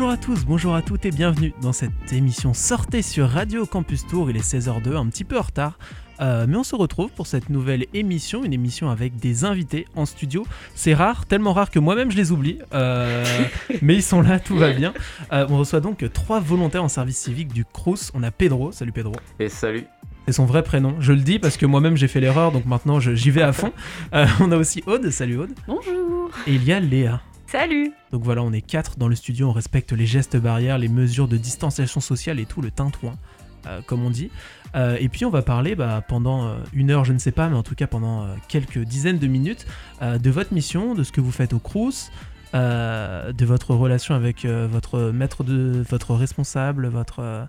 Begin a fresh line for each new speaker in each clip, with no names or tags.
Bonjour à tous, bonjour à toutes et bienvenue dans cette émission Sortez sur Radio Campus Tour. Il est 16h02, un petit peu en retard. Euh, mais on se retrouve pour cette nouvelle émission, une émission avec des invités en studio. C'est rare, tellement rare que moi-même je les oublie. Euh, mais ils sont là, tout va bien. Euh, on reçoit donc trois volontaires en service civique du CRUS. On a Pedro, salut Pedro.
Et salut.
C'est son vrai prénom. Je le dis parce que moi-même j'ai fait l'erreur, donc maintenant j'y vais à fond. on a aussi Aude, salut Aude.
Bonjour.
Et il y a Léa.
Salut.
Donc voilà, on est quatre dans le studio, on respecte les gestes barrières, les mesures de distanciation sociale et tout le tintouin, euh, comme on dit. Euh, et puis on va parler bah, pendant euh, une heure, je ne sais pas, mais en tout cas pendant quelques dizaines de minutes, de votre mission, de ce que vous faites au Crous, de votre relation avec votre maître de votre responsable, votre...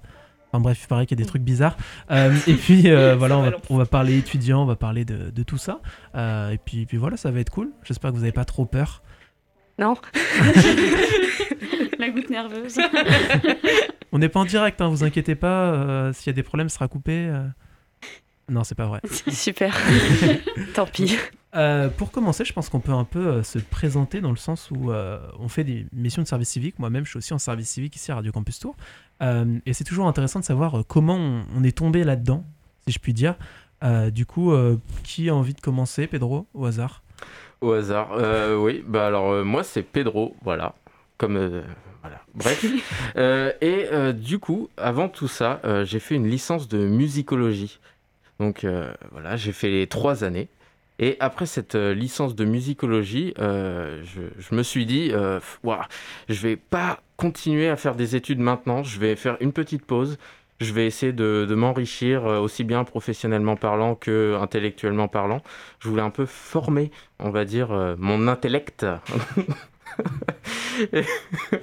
Enfin bref, il paraît qu'il y a des trucs bizarres. Euh, et puis euh, voilà, on va, on va parler étudiants, on va parler de, de tout ça. Euh, et puis, puis voilà, ça va être cool. J'espère que vous n'avez pas trop peur.
Non.
La goutte nerveuse.
On n'est pas en direct, hein, vous inquiétez pas. euh, S'il y a des problèmes, ce sera coupé. euh. Non, c'est pas vrai.
Super. Tant pis.
Euh, pour commencer, je pense qu'on peut un peu euh, se présenter dans le sens où euh, on fait des missions de service civique. Moi-même, je suis aussi en service civique ici à Radio Campus Tour. Euh, et c'est toujours intéressant de savoir euh, comment on, on est tombé là-dedans, si je puis dire. Euh, du coup, euh, qui a envie de commencer, Pedro, au hasard?
Au hasard. Euh, oui, bah alors euh, moi c'est Pedro, voilà. Comme. euh, voilà. Bref. Euh, et euh, du coup, avant tout ça, euh, j'ai fait une licence de musicologie. Donc euh, voilà, j'ai fait les trois années. Et après cette euh, licence de musicologie, euh, je, je me suis dit, euh, pff, ouah, je vais pas continuer à faire des études maintenant, je vais faire une petite pause. Je vais essayer de, m'enrichir euh, aussi bien professionnellement parlant que intellectuellement parlant. Je voulais un peu former, on va dire, euh, mon intellect.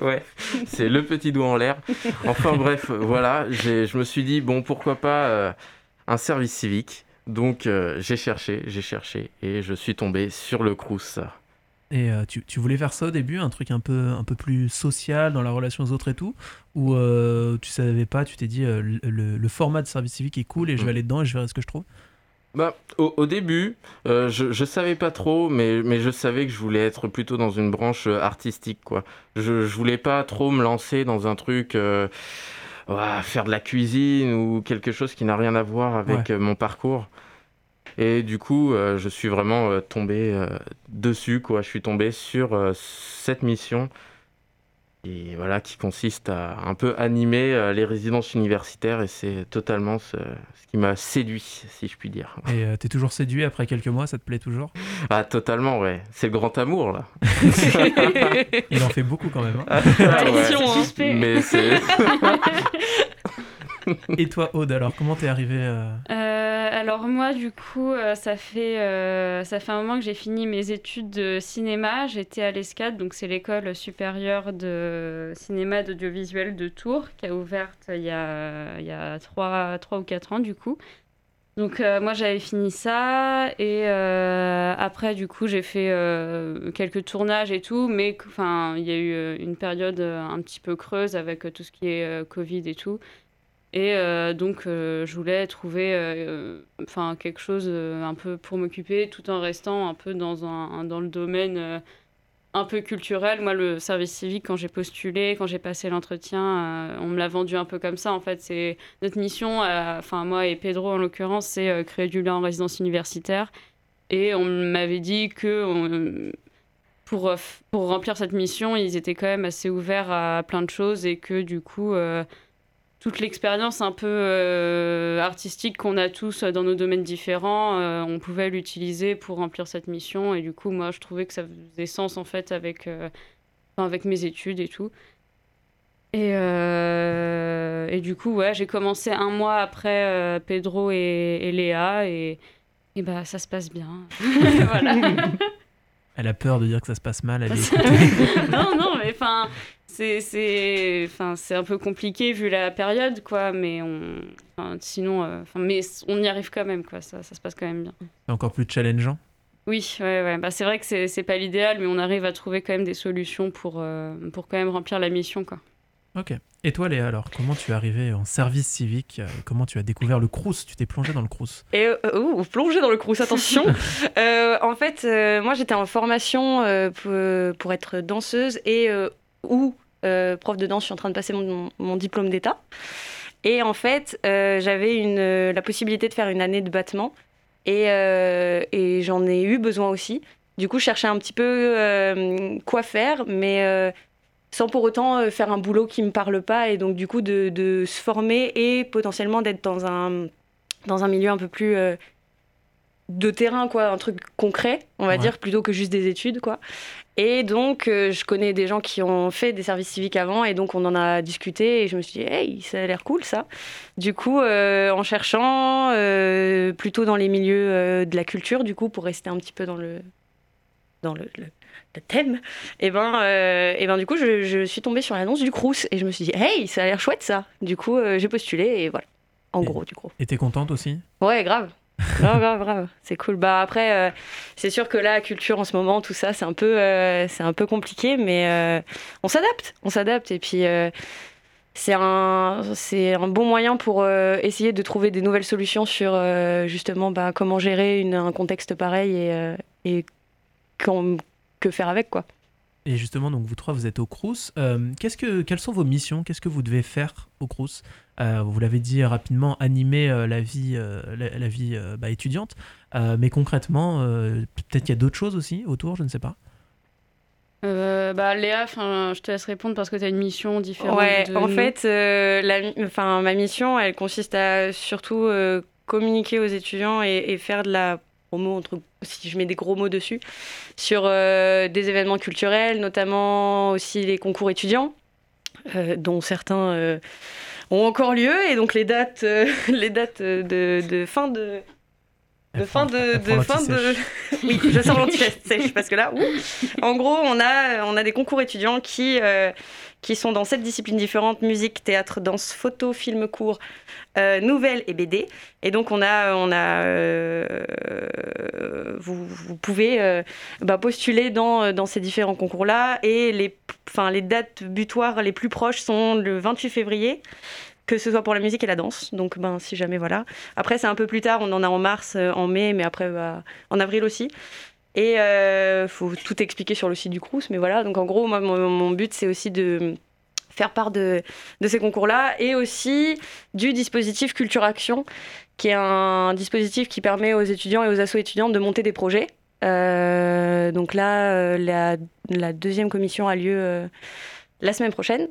Ouais, c'est le petit doigt en l'air. Enfin bref, voilà, je me suis dit, bon, pourquoi pas euh, un service civique. Donc j'ai cherché, j'ai cherché et je suis tombé sur le Crous.
Et euh, tu, tu voulais faire ça au début, un truc un peu, un peu plus social dans la relation aux autres et tout? Ou euh, tu savais pas, tu t'es dit euh, le, le- format de service civique est cool et je vais aller dedans et je verrai ce que je trouve?
Bah, au, au début, euh, je, je savais pas trop, mais, mais je savais que je voulais être plutôt dans une branche artistique, quoi. Je, je voulais pas trop me lancer dans un truc, ouah, faire de la cuisine ou quelque chose qui n'a rien à voir avec mon parcours. Et du coup, euh, je suis vraiment euh, tombé euh, dessus, quoi. Je suis tombé sur euh, cette mission. Et voilà, qui consiste à un peu animer euh, les résidences universitaires, et c'est totalement ce, ce qui m'a séduit, si je puis dire.
Et euh, t'es toujours séduit après quelques mois, ça te plaît toujours?
Ah, totalement, ouais. C'est le grand amour, là.
Il en fait beaucoup quand même. hein.
Ah, ouais.
Attention, hein.
Mais c'est.
Et toi, Aude, alors comment t'es arrivé euh,
Euh, alors moi, du coup, euh, ça fait ça fait un moment que j'ai fini mes études de cinéma. J'étais à l'ESCAD, donc c'est l'école supérieure de cinéma d'audiovisuel de Tours, qui a ouverte il y a il y a trois trois ou quatre ans du coup. Donc moi j'avais fini ça et après du coup j'ai fait quelques tournages et tout, mais il y a eu une période un petit peu creuse avec tout ce qui est Covid et tout. Et euh, donc, euh, je voulais trouver euh, quelque chose un peu pour m'occuper, tout en restant un peu dans, un, dans le domaine un peu culturel. Moi, le service civique, quand j'ai postulé, quand j'ai passé l'entretien, on me l'a vendu un peu comme ça. En fait, c'est notre mission, enfin, moi et Pedro en l'occurrence, c'est créer du lien en résidence universitaire. Et on m'avait dit que pour, pour remplir cette mission, ils étaient quand même assez ouverts à plein de choses et que du coup. Toute l'expérience un peu euh, artistique qu'on a tous dans nos domaines différents, euh, on pouvait l'utiliser pour remplir cette mission. Et du coup, moi, je trouvais que ça faisait sens en fait avec, euh, enfin, avec mes études et tout. Et, et du coup, ouais, j'ai commencé un mois après Pedro et, et Léa et, et bah, ça se passe bien. voilà.
Elle a peur de dire que ça se passe mal, elle est
non, non, mais enfin, c'est, c'est, enfin, c'est un peu compliqué vu la période, quoi. Mais on, enfin, sinon, euh, enfin, mais on y arrive quand même, quoi. Ça, ça se passe quand même bien.
C'est encore plus challengeant.
Oui, ouais, ouais. Bah, c'est vrai que c'est, c'est pas l'idéal, mais on arrive à trouver quand même des solutions pour, euh, pour quand même remplir la mission, quoi.
Ok. Et toi, Léa, alors, comment tu es arrivé en service civique euh, Comment tu as découvert le Crous? Tu t'es plongé dans le Crous
Et euh, oh, plonger dans le crous, attention. Euh, en fait, euh, moi j'étais en formation euh, pour, pour être danseuse et euh, ou
prof de danse, je suis en train de passer mon, mon diplôme d'état. Et en fait, j'avais une, la possibilité de faire une année de battement. Et, et j'en ai eu besoin aussi. Du coup, je cherchais un petit peu quoi faire, mais sans pour autant faire un boulot qui me parle pas. Et donc, du coup, de, de se former et potentiellement d'être dans un, dans un milieu un peu plus de terrain, quoi, un truc concret, on va dire, plutôt que juste des études, quoi. Et donc, euh, je connais des gens qui ont fait des services civiques avant, et donc on en a discuté, et je me suis dit, hey, ça a l'air cool, ça. Du coup, euh, en cherchant, euh, plutôt dans les milieux de la culture, du coup, pour rester un petit peu dans le, dans le, thème, et ben, et ben, du coup, je, je suis tombée sur l'annonce du Crous, et je me suis dit, hey, ça a l'air chouette, ça. Du coup, j'ai postulé, et voilà. En gros, du coup.
Et t'es contente aussi?
Ouais, grave. grave. C'est cool. Bah après, euh, c'est sûr que la culture en ce moment, tout ça, c'est un peu, euh, c'est un peu compliqué, mais euh, on s'adapte, on s'adapte. Et puis c'est un, c'est un bon moyen pour essayer de trouver des nouvelles solutions sur justement bah, comment gérer un contexte pareil et, et que faire avec quoi.
Et justement, donc vous trois, vous êtes au Crous. qu'est-ce que, quelles sont vos missions? Qu'est-ce que vous devez faire au Crous? Euh, vous l'avez dit rapidement, animer euh, la vie, euh, la, vie bah, étudiante. mais concrètement, peut-être qu'il y a d'autres choses aussi autour, je ne sais pas.
bah, Léa, je te laisse répondre parce que tu as une mission différente.
Ouais, en fait, la, ma mission, elle consiste à surtout communiquer aux étudiants et, faire de la promo, entre, si je mets des gros mots dessus, sur des événements culturels, notamment aussi les concours étudiants, dont certains ont encore lieu et donc les dates, euh, les dates de, de fin de de fin de, de fin de oui je sors l'anti-sèche parce que là en gros on a on a des concours étudiants qui euh, qui sont dans sept disciplines différentes musique théâtre danse photo film court euh, nouvelles et BD et donc on a on a vous, vous, pouvez bah, postuler dans, ces différents concours là et les les dates butoirs les plus proches sont le 28 février que ce soit pour la musique et la danse. Donc, ben, si jamais, voilà. Après, c'est un peu plus tard, on en a en mars, euh, en mai, mais après, bah, en avril aussi. Et il euh, faut tout expliquer sur le site du Crous, mais voilà. Donc, en gros, mon, but, c'est aussi de faire part de, ces concours-là et aussi du dispositif Culture Action, qui est un dispositif qui permet aux étudiants et aux assos étudiantes de monter des projets. Euh, donc là, la, la, deuxième commission a lieu la semaine prochaine.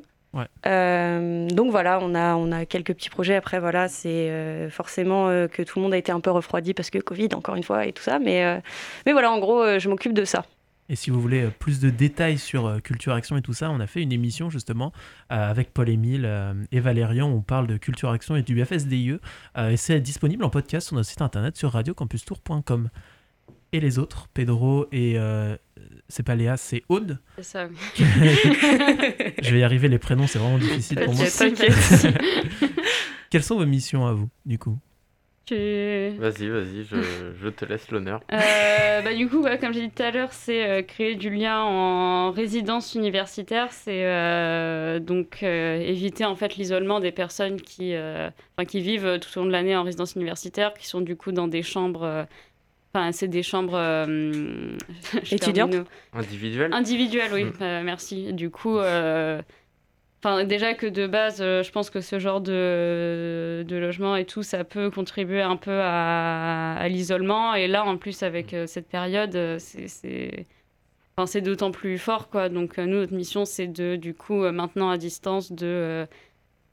Euh, donc voilà, on a, on a quelques petits projets. Après, voilà, c'est euh, forcément euh, que tout le monde a été un peu refroidi parce que Covid, encore une fois, et tout ça. Mais, mais voilà, en gros, je m'occupe de ça.
Et si vous voulez plus de détails sur Culture Action et tout ça, on a fait une émission justement avec Paul-Émile et Valérian. On parle de Culture Action et du FSDIE. et c'est disponible en podcast sur notre site internet sur radiocampustour.com. Et les autres, Pedro et c'est pas Léa, c'est Aude.
C'est ça.
je vais y arriver, les prénoms, c'est vraiment difficile pour moi. T'inquiète. Quelles sont vos missions à vous, du coup?
Vas-y, vas-y, je, te laisse l'honneur.
Euh, bah, du coup, comme j'ai dit tout à l'heure, c'est euh, créer du lien en résidence universitaire. C'est euh, donc éviter en fait l'isolement des personnes qui, qui vivent tout au long de l'année en résidence universitaire, qui sont du coup dans des chambres Enfin, c'est des chambres euh,
étudiantes
Individuelles
Individuelles, oui, mm. euh, merci. Du coup, euh, enfin, déjà que de base, je pense que ce genre de, de logement et tout, ça peut contribuer un peu à, à l'isolement. Et là, en plus, avec cette période, c'est. Enfin, c'est d'autant plus fort, quoi. Donc, nous, notre mission, c'est de, du coup, maintenant à distance, de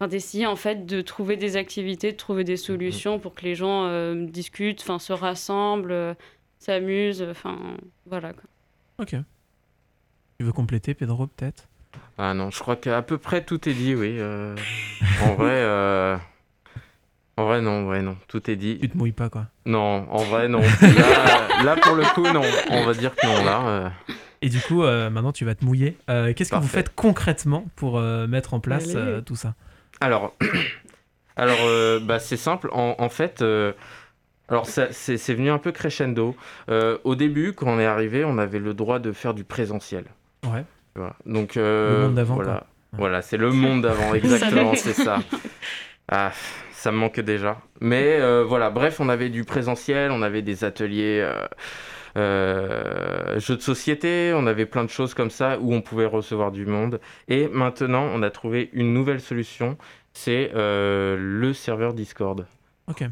d'essayer en fait de trouver des activités, de trouver des solutions pour que les gens euh, discutent, enfin se rassemblent, euh, s'amusent, enfin voilà. Quoi.
Ok. Tu veux compléter, Pedro, peut-être?
Ah non, je crois qu'à peu près tout est dit, oui. Euh, en vrai, en vrai non, ouais non, tout est dit.
Tu te mouilles pas quoi
Non, en vrai non. Là, pour le coup non, on va dire que non là.
Et du coup, maintenant tu vas te mouiller. Qu'est-ce que vous faites concrètement pour mettre en place tout ça?
Alors, alors euh, bah, c'est simple. En, fait, euh, alors c'est venu un peu crescendo. Euh, au début, quand on est arrivé, on avait le droit de faire du présentiel.
Ouais.
Donc, le
monde d'avant.
Voilà, voilà c'est le monde d'avant, exactement, c'est ça. Ah, ça me manque déjà. Mais voilà, bref, on avait du présentiel, on avait des ateliers jeux de société, on avait plein de choses comme ça où on pouvait recevoir du monde. Et maintenant, on a trouvé une nouvelle solution, c'est le serveur Discord.
Ok.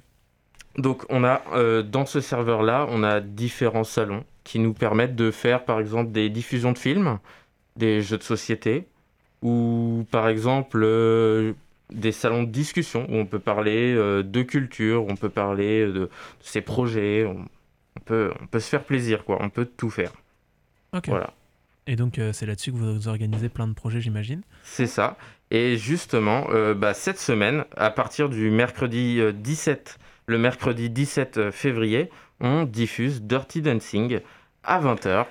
Donc on a dans ce serveur là, on a différents salons qui nous permettent de faire par exemple des diffusions de films, des jeux de société, ou par exemple euh, des salons de discussion où on peut parler euh, de culture, on peut parler de, ses projets, on, peut, on peut se faire plaisir, quoi. on peut tout faire.
Ok.
Voilà.
Et donc euh, c'est là-dessus que vous organisez plein de projets, j'imagine?
C'est ça. Et justement, bah, cette semaine, à partir du mercredi 17, le mercredi 17 février, on diffuse Dirty Dancing à 20h.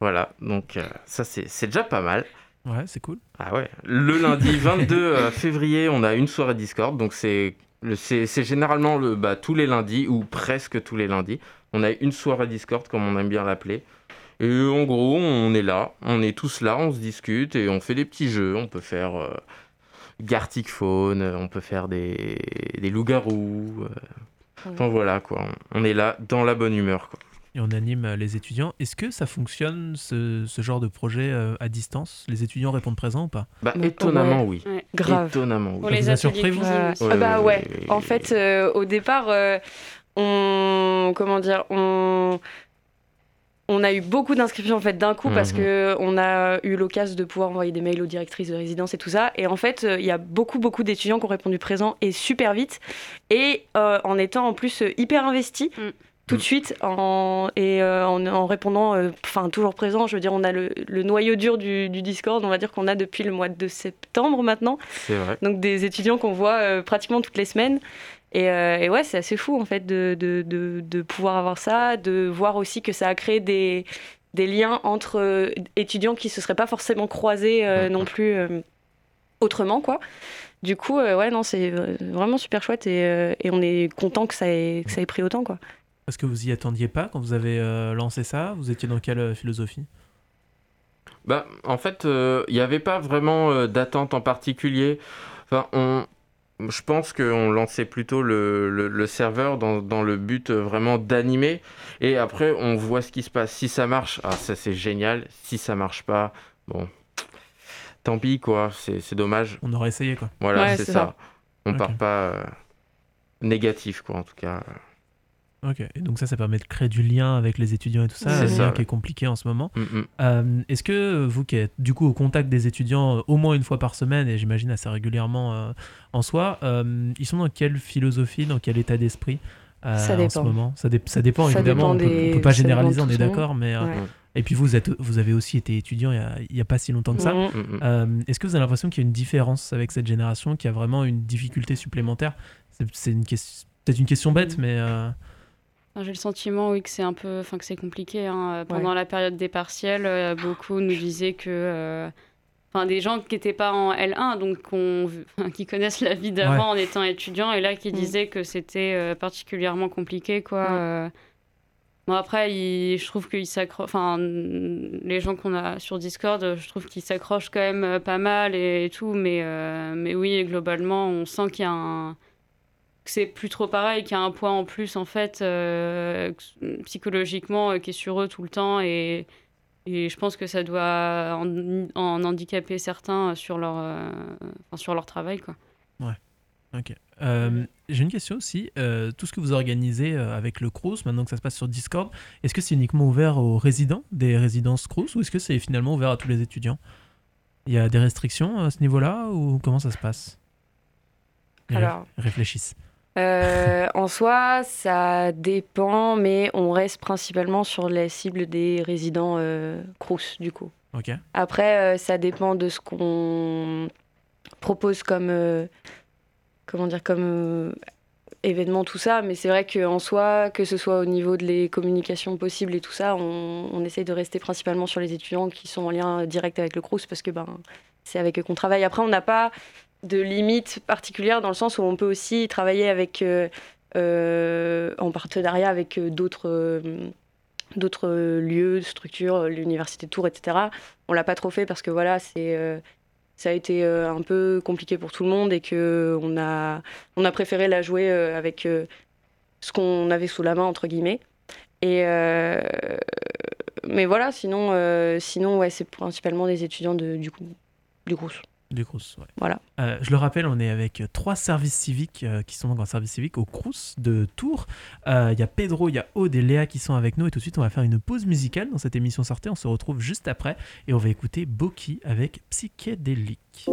Voilà, donc ça c'est déjà pas mal.
Ouais, c'est cool.
Ah ouais. Le lundi 22 euh, février, on a une soirée Discord. Donc c'est c'est généralement le, bah, tous les lundis ou presque tous les lundis. On a une soirée Discord, comme on aime bien l'appeler. Et en gros, on est là, on est tous là, on se discute et on fait des petits jeux. On peut faire euh, Gartic Faune, on peut faire des, des loups-garous. Euh. Enfin voilà quoi, on est là dans la bonne humeur quoi
et on anime euh, les étudiants. Est-ce que ça fonctionne, ce, genre de projet euh, à distance? Les étudiants répondent présent ou pas?
Bah, Étonnamment, oui.
Grave.
Étonnamment, oui.
Pour les surpris, vous
ah Bah ouais. En fait, euh, au départ, on. Comment dire On on a eu beaucoup d'inscriptions en fait d'un coup parce mhm. que on a eu l'occasion de pouvoir envoyer des mails aux directrices de résidence et tout ça. Et en fait, il y a beaucoup beaucoup d'étudiants qui ont répondu présent et super vite et en étant en plus hyper investis. Mm tout de suite en, et euh, en, répondant, euh, enfin toujours présent. Je veux dire, on a le, noyau dur du, Discord, on va dire qu'on a depuis le mois de septembre maintenant.
C'est vrai.
Donc des étudiants qu'on voit euh, pratiquement toutes les semaines. Et, et ouais, c'est assez fou en fait de, de, de, pouvoir avoir ça, de voir aussi que ça a créé des, des liens entre étudiants qui se seraient pas forcément croisés non plus autrement quoi. Du coup, ouais, non, c'est vraiment super chouette et, et on est content que ça ait, que ça ait pris autant quoi.
Est-ce que vous y attendiez pas quand vous avez euh, lancé ça? Vous étiez dans quelle euh, philosophie?
Bah, En fait, il euh, n'y avait pas vraiment d'attente en particulier. Enfin, on, je pense qu'on lançait plutôt le, le, serveur dans, dans, le but vraiment d'animer. Et après, on voit ce qui se passe. Si ça marche, ah, ça c'est génial. Si ça marche pas, bon, tant pis, quoi. C'est dommage.
On aurait essayé, quoi.
Voilà, c'est ça. On part pas négatif, quoi, en tout cas.
Ok, et donc ça, ça permet de créer du lien avec les étudiants et tout ça,
c'est ça.
qui est compliqué en ce moment.
Mm, mm.
Euh, est-ce que vous qui êtes du coup au contact des étudiants euh, au moins une fois par semaine, et j'imagine assez régulièrement euh, en soi, ils sont dans quelle philosophie, dans quel état d'esprit
en
ce moment? Ça, ça, dépend évidemment, on, ne peut pas généraliser, on est d'accord, mais... Et puis vous, êtes, vous avez aussi été étudiant il n'y a, pas si longtemps que ça.
Mm,
est-ce que vous avez l'impression qu'il y a une différence avec cette génération, qui a vraiment une difficulté supplémentaire? C'est peut-être une question bête, mais...
J'ai le sentiment, oui, que c'est un peu, enfin que c'est compliqué. Hein. Pendant la période des partiels, euh, beaucoup nous disaient que, euh, enfin, des gens qui n'étaient pas en L1, donc qui connaissent la vie d'avant en étant étudiants, et là qui mm. disaient que c'était euh, particulièrement compliqué, quoi. Bon après, je trouve qu'ils s'accrochent, enfin les gens qu'on a sur Discord, je trouve qu'ils s'accrochent quand même pas mal et, et tout, mais mais oui, globalement, on sent qu'il y a un c'est plus trop pareil, qu'il y a un poids en plus, en fait, euh, psychologiquement, euh, qui est sur eux tout le temps. Et, et je pense que ça doit en, handicaper certains sur leur, euh, sur leur travail. Quoi.
Ouais, ok. J'ai une question aussi. tout ce que vous organisez avec le Crous, maintenant que ça se passe sur Discord, est-ce que c'est uniquement ouvert aux résidents des résidences Crous ou est-ce que c'est finalement ouvert à tous les étudiants? Il y a des restrictions à ce niveau-là ou comment ça se passe?
Alors,
réfléchissent.
Euh, en soi, ça dépend, mais on reste principalement sur les cibles des résidents euh, Crous, du coup. Après, euh, ça dépend de ce qu'on propose comme, euh, comment dire, comme événement, tout ça. Mais c'est vrai qu'en soi, que ce soit au niveau de les communications possibles et tout ça, on, on, essaye de rester principalement sur les étudiants qui sont en lien direct avec le Crous parce que ben, c'est avec eux qu'on travaille. Après, on n'a pas de limites particulières dans le sens où on peut aussi travailler avec, euh, euh, en partenariat avec euh, d'autres d'autres lieux, structures, l'université de Tours, etc. On l'a pas trop fait parce que voilà, c'est ça a été un peu compliqué pour tout le monde et que on a on a préféré la jouer avec ce qu'on avait sous la main entre guillemets. Et mais voilà, sinon, sinon ouais, c'est principalement des étudiants de, du, du Crous.
Du Crous, ouais.
Voilà.
Euh, je le rappelle, on est avec trois services civiques euh, qui sont donc en service civique au Crous de Tours. Euh, Il y a Pedro, il y a Aude et Léa qui sont avec nous. Et tout de suite, on va faire une pause musicale dans cette émission sortie. On se retrouve juste après et on va écouter Boki avec Psychédélique.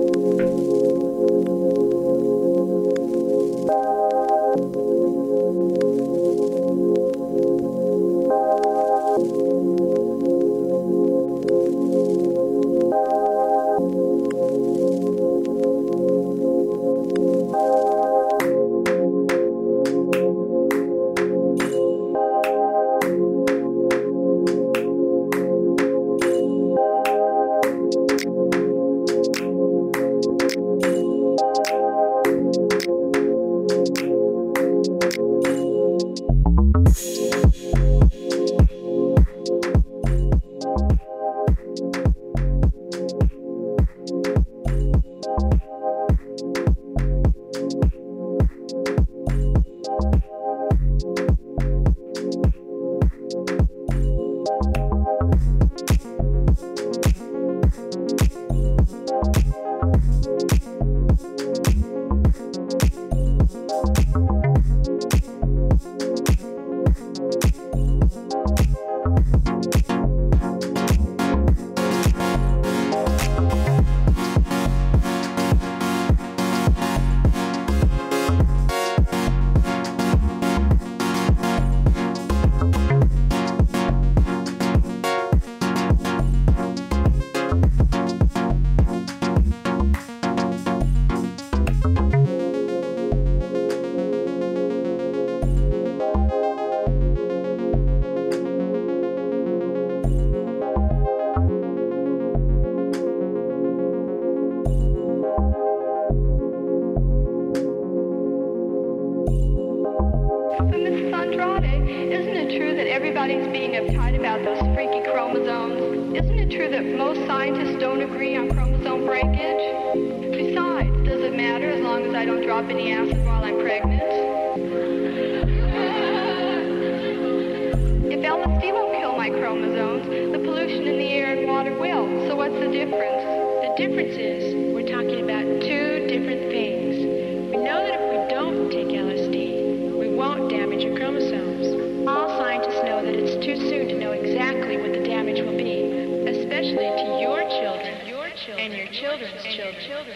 drop any acid while I'm pregnant. if LSD won't kill my chromosomes, the pollution in the air and water will. So what's the difference?
The difference is we're talking about two different things. We know that if we don't take LSD, we won't damage your chromosomes. All scientists know that it's too soon to know exactly what the damage will be, especially to your children, your children and your children's children.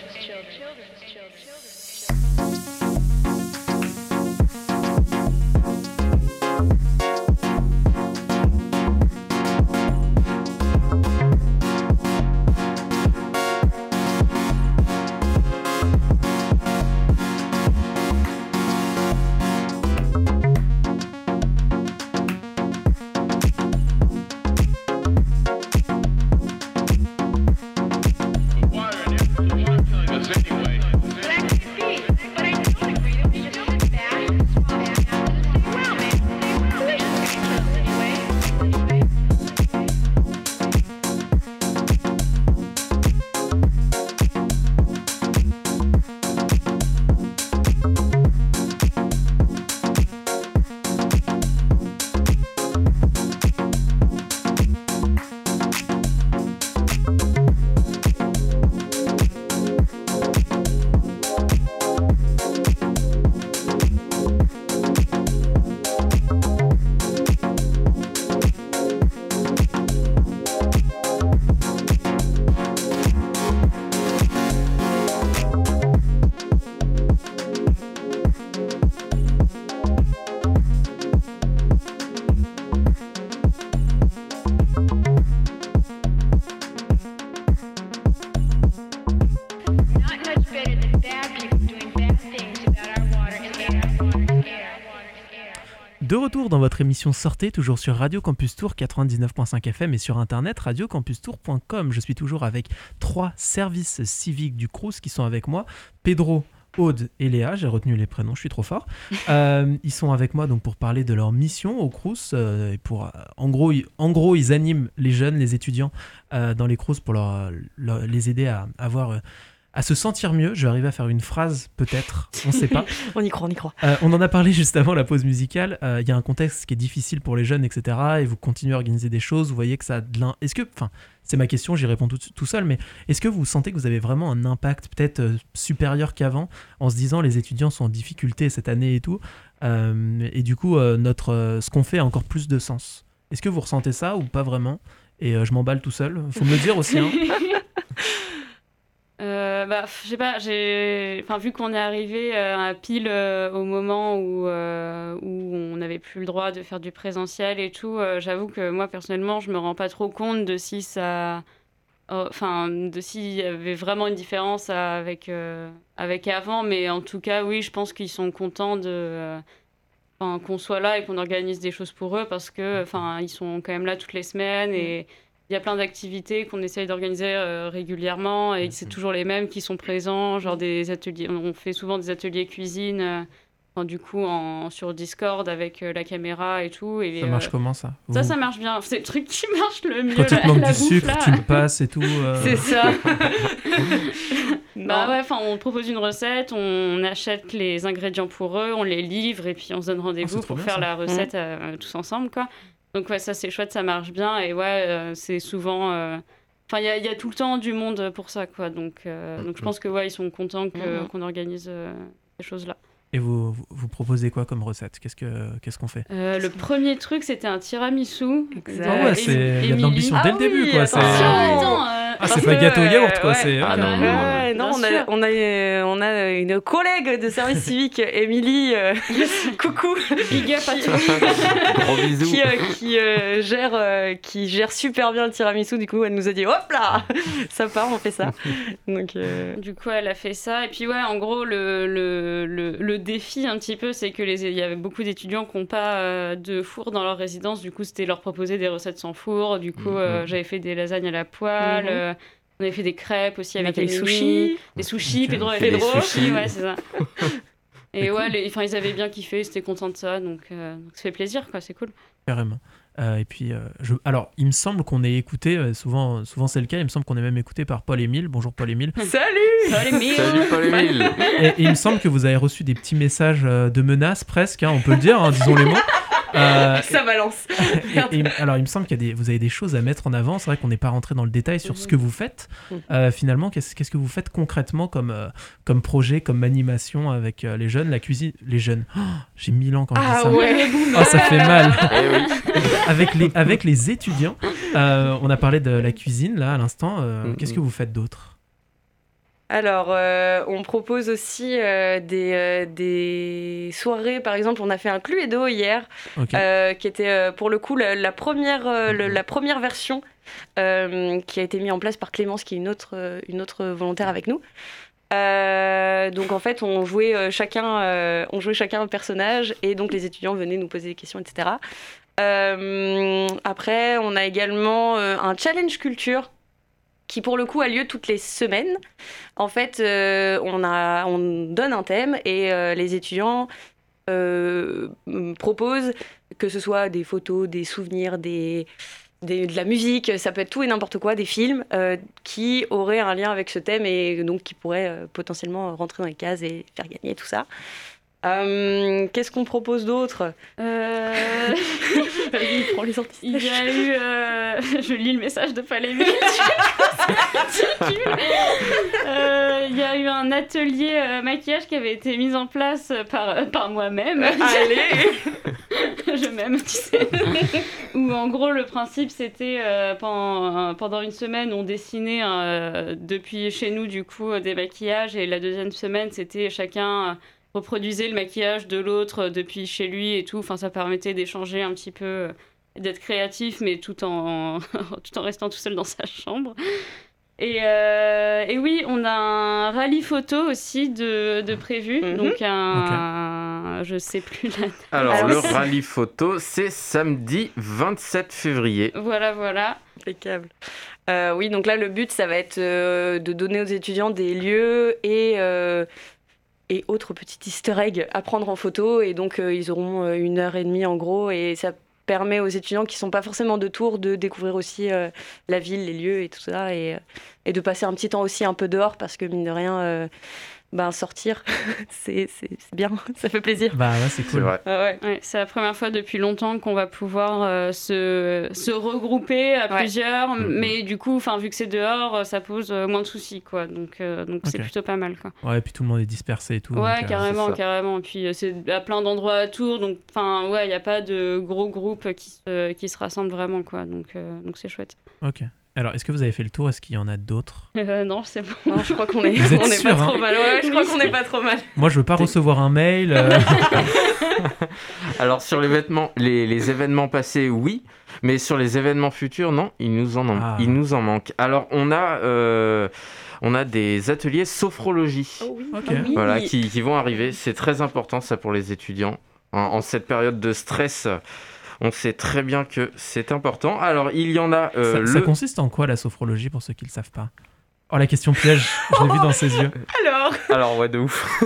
Retour dans votre émission Sortez, toujours sur Radio Campus Tour 99.5 FM et sur internet radiocampustour.com. Je suis toujours avec trois services civiques du Crous qui sont avec moi. Pedro, Aude et Léa, j'ai retenu les prénoms, je suis trop fort. Euh, ils sont avec moi donc pour parler de leur mission au Crous. Euh, et pour, euh, en, gros, ils, en gros, ils animent les jeunes, les étudiants dans les Crous pour leur, les aider à avoir à se sentir mieux. Je vais arriver à faire une phrase, peut-être, on ne sait pas.
on y croit, on y croit.
Euh, on en a parlé juste avant la pause musicale. Euh, Il y a un contexte qui est difficile pour les jeunes, etc. Et vous continuez à organiser des choses. Vous voyez que ça a de l'un. Est-ce que, enfin, c'est ma question, j'y réponds tout, tout, seul, mais est-ce que vous sentez que vous avez vraiment un impact peut-être euh, supérieur qu'avant, en se disant les étudiants sont en difficulté cette année et tout, et du coup notre, ce qu'on fait a encore plus de sens? Est-ce que vous ressentez ça ou pas vraiment? Et je m'emballe tout seul. Faut me le dire aussi. Hein.
Euh, bah, je sais pas, j'ai, enfin, vu qu'on est arrivé euh, à pile euh, au moment où, où on n'avait plus le droit de faire du présentiel et tout, j'avoue que moi personnellement, je me rends pas trop compte de si ça, enfin, de s'il y avait vraiment une différence avec avec avant, mais en tout cas, oui, je pense qu'ils sont contents de qu'on soit là et qu'on organise des choses pour eux parce que, enfin, ils sont quand même là toutes les semaines et il y a plein d'activités qu'on essaye d'organiser euh, régulièrement et c'est toujours les mêmes qui sont présents, genre des ateliers. On fait souvent des ateliers cuisine. Euh, du coup, en, sur Discord avec euh, la caméra et tout. Et,
ça marche comment ça?
Ça, ça marche bien. C'est le truc qui marche le mieux.
Quand tu te manques du sucre, tu le passes et tout.
C'est ça. bah ouais, on propose une recette, on achète les ingrédients pour eux, on les livre et puis on se donne rendez-vous ah, pour faire la recette tous ensemble, quoi. Donc ouais, ça c'est chouette, ça marche bien. Et ouais, euh, c'est souvent... Euh, enfin, il y, y, a tout le temps du monde pour ça, quoi. Donc, euh, donc je pense que ouais, ils sont contents mm-hmm. qu'on organise ces choses-là.
Et vous, vous, proposez quoi comme recette? Qu'est-ce qu'on fait?
Le premier truc, c'était un tiramisu.
Exact. Ah ouais, il y a de l'ambition dès le ah début, quoi. Ah, c'est pas gâteau yaourt, quoi. c'est...
Ah, non, non, on, a, on, a, on, a, une collègue de service civique, Émilie. Euh, coucou.
Big up à toi.
Gros bisous.
Qui, euh, qui euh, gère, qui gère super bien le tiramisu. Du coup, elle nous a dit hop là, ça part, on fait ça. Donc,
Du coup, elle a fait ça. Et puis, ouais, en gros, le, le, le, défi un petit peu, c'est que les, il y avait beaucoup d'étudiants qui n'ont pas de four dans leur résidence. Du coup, c'était leur proposer des recettes sans four. Du coup, mm-hmm. j'avais fait des lasagnes à la poêle. Mm-hmm. On avait fait des crêpes aussi avec
des sushis.
Des sushis, Pedro avait Pedro. Sushis, ouais, c'est ça. Et ouais, les, ils avaient bien kiffé, ils étaient contents de ça, donc, euh, ça fait plaisir, quoi, c'est cool.
Carrément. Euh, et puis, euh, je... alors, il me semble qu'on est écouté, souvent, souvent c'est le cas, il me semble qu'on est même écouté par Paul Émile. Bonjour Paul Émile.
Salut
Paul Émile Salut Paul Émile
et, il me semble que vous avez reçu des petits messages de menaces presque, hein, on peut le dire, hein, disons les mots.
Euh, ça balance.
alors, il me semble que vous avez des choses à mettre en avant. C'est vrai qu'on n'est pas rentré dans le détail sur ce que vous faites. Mhm. Euh, finalement, qu'est-ce, que vous faites concrètement comme, euh, comme projet, comme animation avec les jeunes La cuisine, les jeunes? Oh, j'ai mille ans quand je dis ah ça.
Ouais.
Oh, ça fait mal. Eh avec, les, avec les étudiants, on a parlé de la cuisine là à l'instant. Qu'est-ce que vous faites d'autre?
Alors, euh, on propose aussi euh, des, euh, des, soirées. Par exemple, on a fait un Cluedo hier, qui était pour le coup la, première, la première version qui a été mise en place par Clémence, qui est une autre, une autre volontaire avec nous. donc en fait, on jouait chacun, on jouait chacun un personnage, et donc les étudiants venaient nous poser des questions, etc. après, on a également un challenge culture qui pour le coup a lieu toutes les semaines. En fait, euh, on, donne un thème et euh, les étudiants euh, proposent que ce soit des photos, des souvenirs, des, de la musique, ça peut être tout et n'importe quoi, des films qui auraient un lien avec ce thème et donc qui pourraient potentiellement rentrer dans les cases et faire gagner tout ça. Euh, qu'est-ce qu'on propose d'autre
euh... Il y a eu. Euh, je lis le message de Palémie. Euh, il y a eu un atelier maquillage qui avait été mis en place par, par moi-même.
Allez
Je m'aime, tu sais. Où en gros, le principe c'était pendant, pendant une semaine, on dessinait depuis chez nous, du coup, des maquillages. Et la deuxième semaine, c'était chacun reproduisait le maquillage de l'autre depuis chez lui et tout. Enfin, ça permettait d'échanger un petit peu, euh, d'être créatif, mais tout en, tout en restant tout seul dans sa chambre. Et, euh, et, oui, on a un rallye photo aussi de, de prévu. Mhm. Donc, un, je sais plus la date.
Alors, le rallye photo, c'est samedi 27 février.
Voilà, voilà.
Impeccable. Euh, oui, donc là, le but, ça va être de donner aux étudiants des lieux et et autres petits easter eggs à prendre en photo. Et donc, euh, ils auront euh, une heure et demie en gros. Et ça permet aux étudiants qui sont pas forcément de Tours de découvrir aussi euh, la ville, les lieux et tout ça, et, et de passer un petit temps aussi un peu dehors parce que mine de rien, ben, sortir, c'est c'est- c'est bien, ça fait plaisir.
Bah ouais, c'est
C'est
cool.
vrai.
Ah ouais.
Ouais, c'est la première fois depuis longtemps qu'on va pouvoir euh, se, se regrouper à
Ouais.
plusieurs,
Mhm.
mais du coup, enfin vu que c'est dehors, euh, ça pose euh, moins de soucis, quoi. Donc, euh, donc c'est
Ok.
plutôt pas mal, quoi.
Ouais, et puis tout le monde est dispersé et tout.
Ouais,
donc, euh,
carrément,
c'est
carrément. Et puis euh, c'est à plein d'endroits à Tours, donc enfin ouais, il n'y a pas de gros groupes qui se, qui se rassemblent vraiment, quoi. Donc euh, donc c'est chouette.
Ok. Alors, est-ce que vous avez fait le tour? Est-ce qu'il y en a d'autres?
Euh, non, c'est bon.
Non, je crois qu'on est,
Vous êtes
on est
sûr,
pas
hein?
trop mal. Ouais, je crois qu'on est pas trop mal.
Moi, je veux pas recevoir un mail. euh,
Alors sur les vêtements, les, les événements passés, oui, mais sur les événements futurs, non, il nous en, en-
Ah.
il nous en manque. Alors on a, euh, on a des ateliers sophrologie.
Oh oui.
Ok.
Voilà, qui, qui vont arriver. C'est très important ça pour les étudiants. En, en cette période de stress, on sait très bien que c'est important. Alors il y en a euh,
ça,
le...
ça consiste en quoi la sophrologie pour ceux qui le savent pas? Oh, la question piège, je l'ai vu dans ses yeux.
Alors,
Alors ouais de ouf.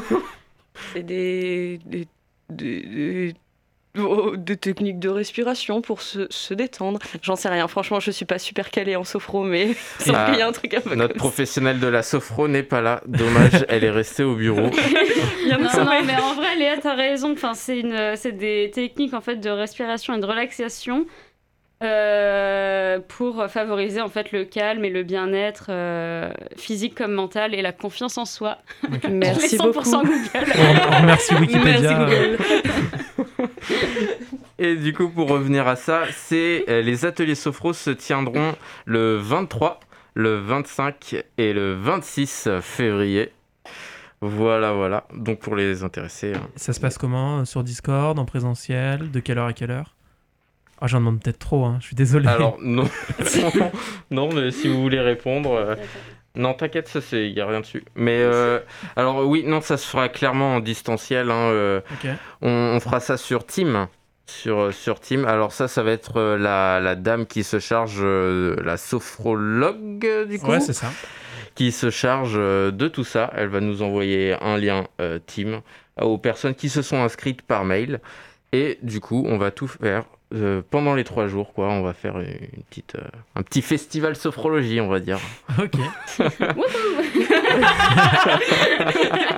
c'est des, des, des- des- des techniques de respiration pour se, se détendre. J'en sais rien. Franchement, je suis pas super calée en sophro, mais il semble
Ah,
qu'il y a un truc un peu
Notre professionnelle de la sophro n'est pas là. Dommage, elle est restée au bureau.
ça. Il y a un
Non, non, mais en vrai, Léa, t'as raison. Enfin, c'est une, c'est des techniques en fait de respiration et de relaxation euh, pour favoriser en fait le calme et le bien-être euh, physique comme mental et la confiance en soi.
Merci
Les 100%
beaucoup.
Google.
On, on remercie Wikipédia.
Merci Google.
Et du coup, pour revenir à ça, c'est euh, les ateliers sophro se tiendront le 23, le 25 et le 26 février. Voilà, voilà. Donc pour les intéressés. hein.
Ça se passe comment euh, Sur Discord, en présentiel De quelle heure à quelle heure? Ah, j'en demande peut-être trop, hein. je suis désolé.
Alors non, non, mais si vous voulez répondre, euh, non, t'inquiète, ça c'est, y a rien dessus. Mais euh, alors oui, non, ça se fera clairement en distanciel. hein, euh, on, on fera ça sur Team. Sur, euh, sur Team. Alors ça, ça va être la, la dame qui se charge, euh, la sophrologue du coup,
Ouais, c'est ça.
qui se charge de tout ça. Elle va nous envoyer un lien Team aux personnes qui se sont inscrites par mail. Et du coup, on va tout faire euh, pendant les trois jours. Quoi. On va faire une, une petite, euh, un petit festival sophrologie, on va dire.
Ok.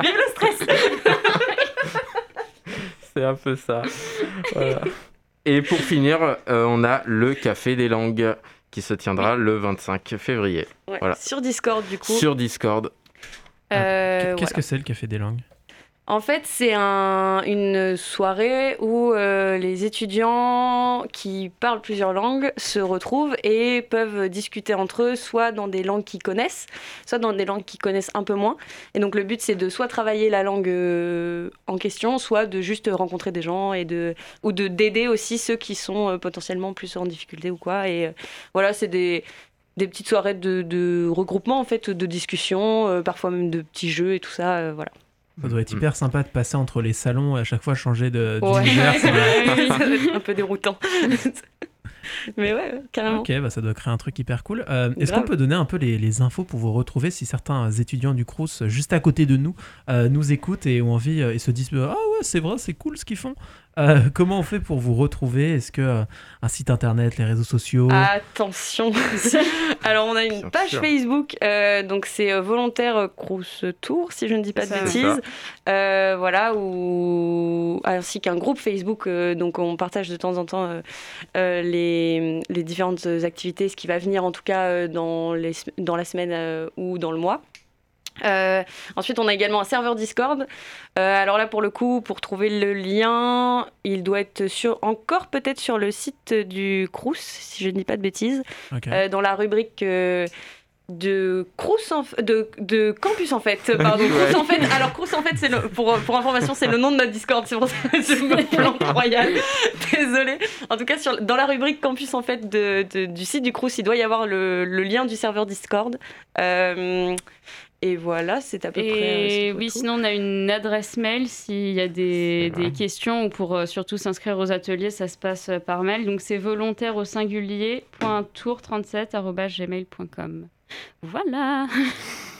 Vive le stress
C'est un peu ça. Voilà. Et pour finir, euh, on a le Café des langues qui se tiendra le 25 février
Ouais,
Voilà.
Sur Discord, du coup.
sur Discord.
Euh,
Qu'est-ce
voilà.
que c'est le Café des langues?
En fait, c'est un- une soirée où euh, les étudiants qui parlent plusieurs langues se retrouvent et peuvent discuter entre eux, soit dans des langues qu'ils connaissent, soit dans des langues qu'ils connaissent un peu moins. Et donc le but, c'est de soit travailler la langue euh, en question, soit de juste rencontrer des gens et de ou de d'aider aussi ceux qui sont euh, potentiellement plus en difficulté ou quoi. Et voilà, c'est des petites soirées de, de regroupement en fait, de discussion, parfois même de petits jeux et tout ça. voilà.
Ça doit être
Mm.
hyper sympa de passer entre les salons et à chaque fois changer de-
Ouais.
d'univers. ça doit-
ça doit être un peu déroutant. Mais ouais, carrément.
Ok, bah ça doit créer un truc hyper cool. Euh, Est-ce qu'on peut donner un peu les, les infos pour vous retrouver si certains étudiants du Crous juste à côté de nous euh, nous écoutent et ont envie euh, et se disent ah ouais c'est vrai c'est cool ce qu'ils font. Euh, comment on fait pour vous retrouver? Est-ce que euh, un site internet, les réseaux sociaux?
Attention. Alors on a une page
sûr.
Facebook, euh, donc c'est volontaire Crous Tour, si je ne dis pas de
Ça.
Bêtises. Euh, voilà, ou ainsi qu'un groupe Facebook, euh, donc on partage de temps en temps euh, euh, les, les différentes activités, ce qui va venir en tout cas euh, dans, les, sem- dans la semaine euh, ou dans le mois. Euh, ensuite, on a également un serveur Discord. Euh, alors là, pour le coup, pour trouver le lien, il doit être sur, encore peut-être sur le site du Crous, si je ne dis pas de bêtises, euh, dans la rubrique de Crous en f- de, de campus en fait. Pardon, Crous
Ouais.
en fait. Alors Crous en fait, c'est le, pour, pour information, c'est le nom de notre Discord. C'est pour ça que je me plante royal. Désolée. En tout cas, sur, dans la rubrique campus en fait de, de- du site du Crous, il doit y avoir le, le lien du serveur Discord. Euh, et voilà, c'est à peu près. euh,
Et oui,
tout.
sinon on a une adresse mail s'il y a des, questions ou pour euh, surtout s'inscrire aux ateliers, ça se passe euh, par mail. Donc c'est volontaire au singulier .tour37@gmail.com. Voilà.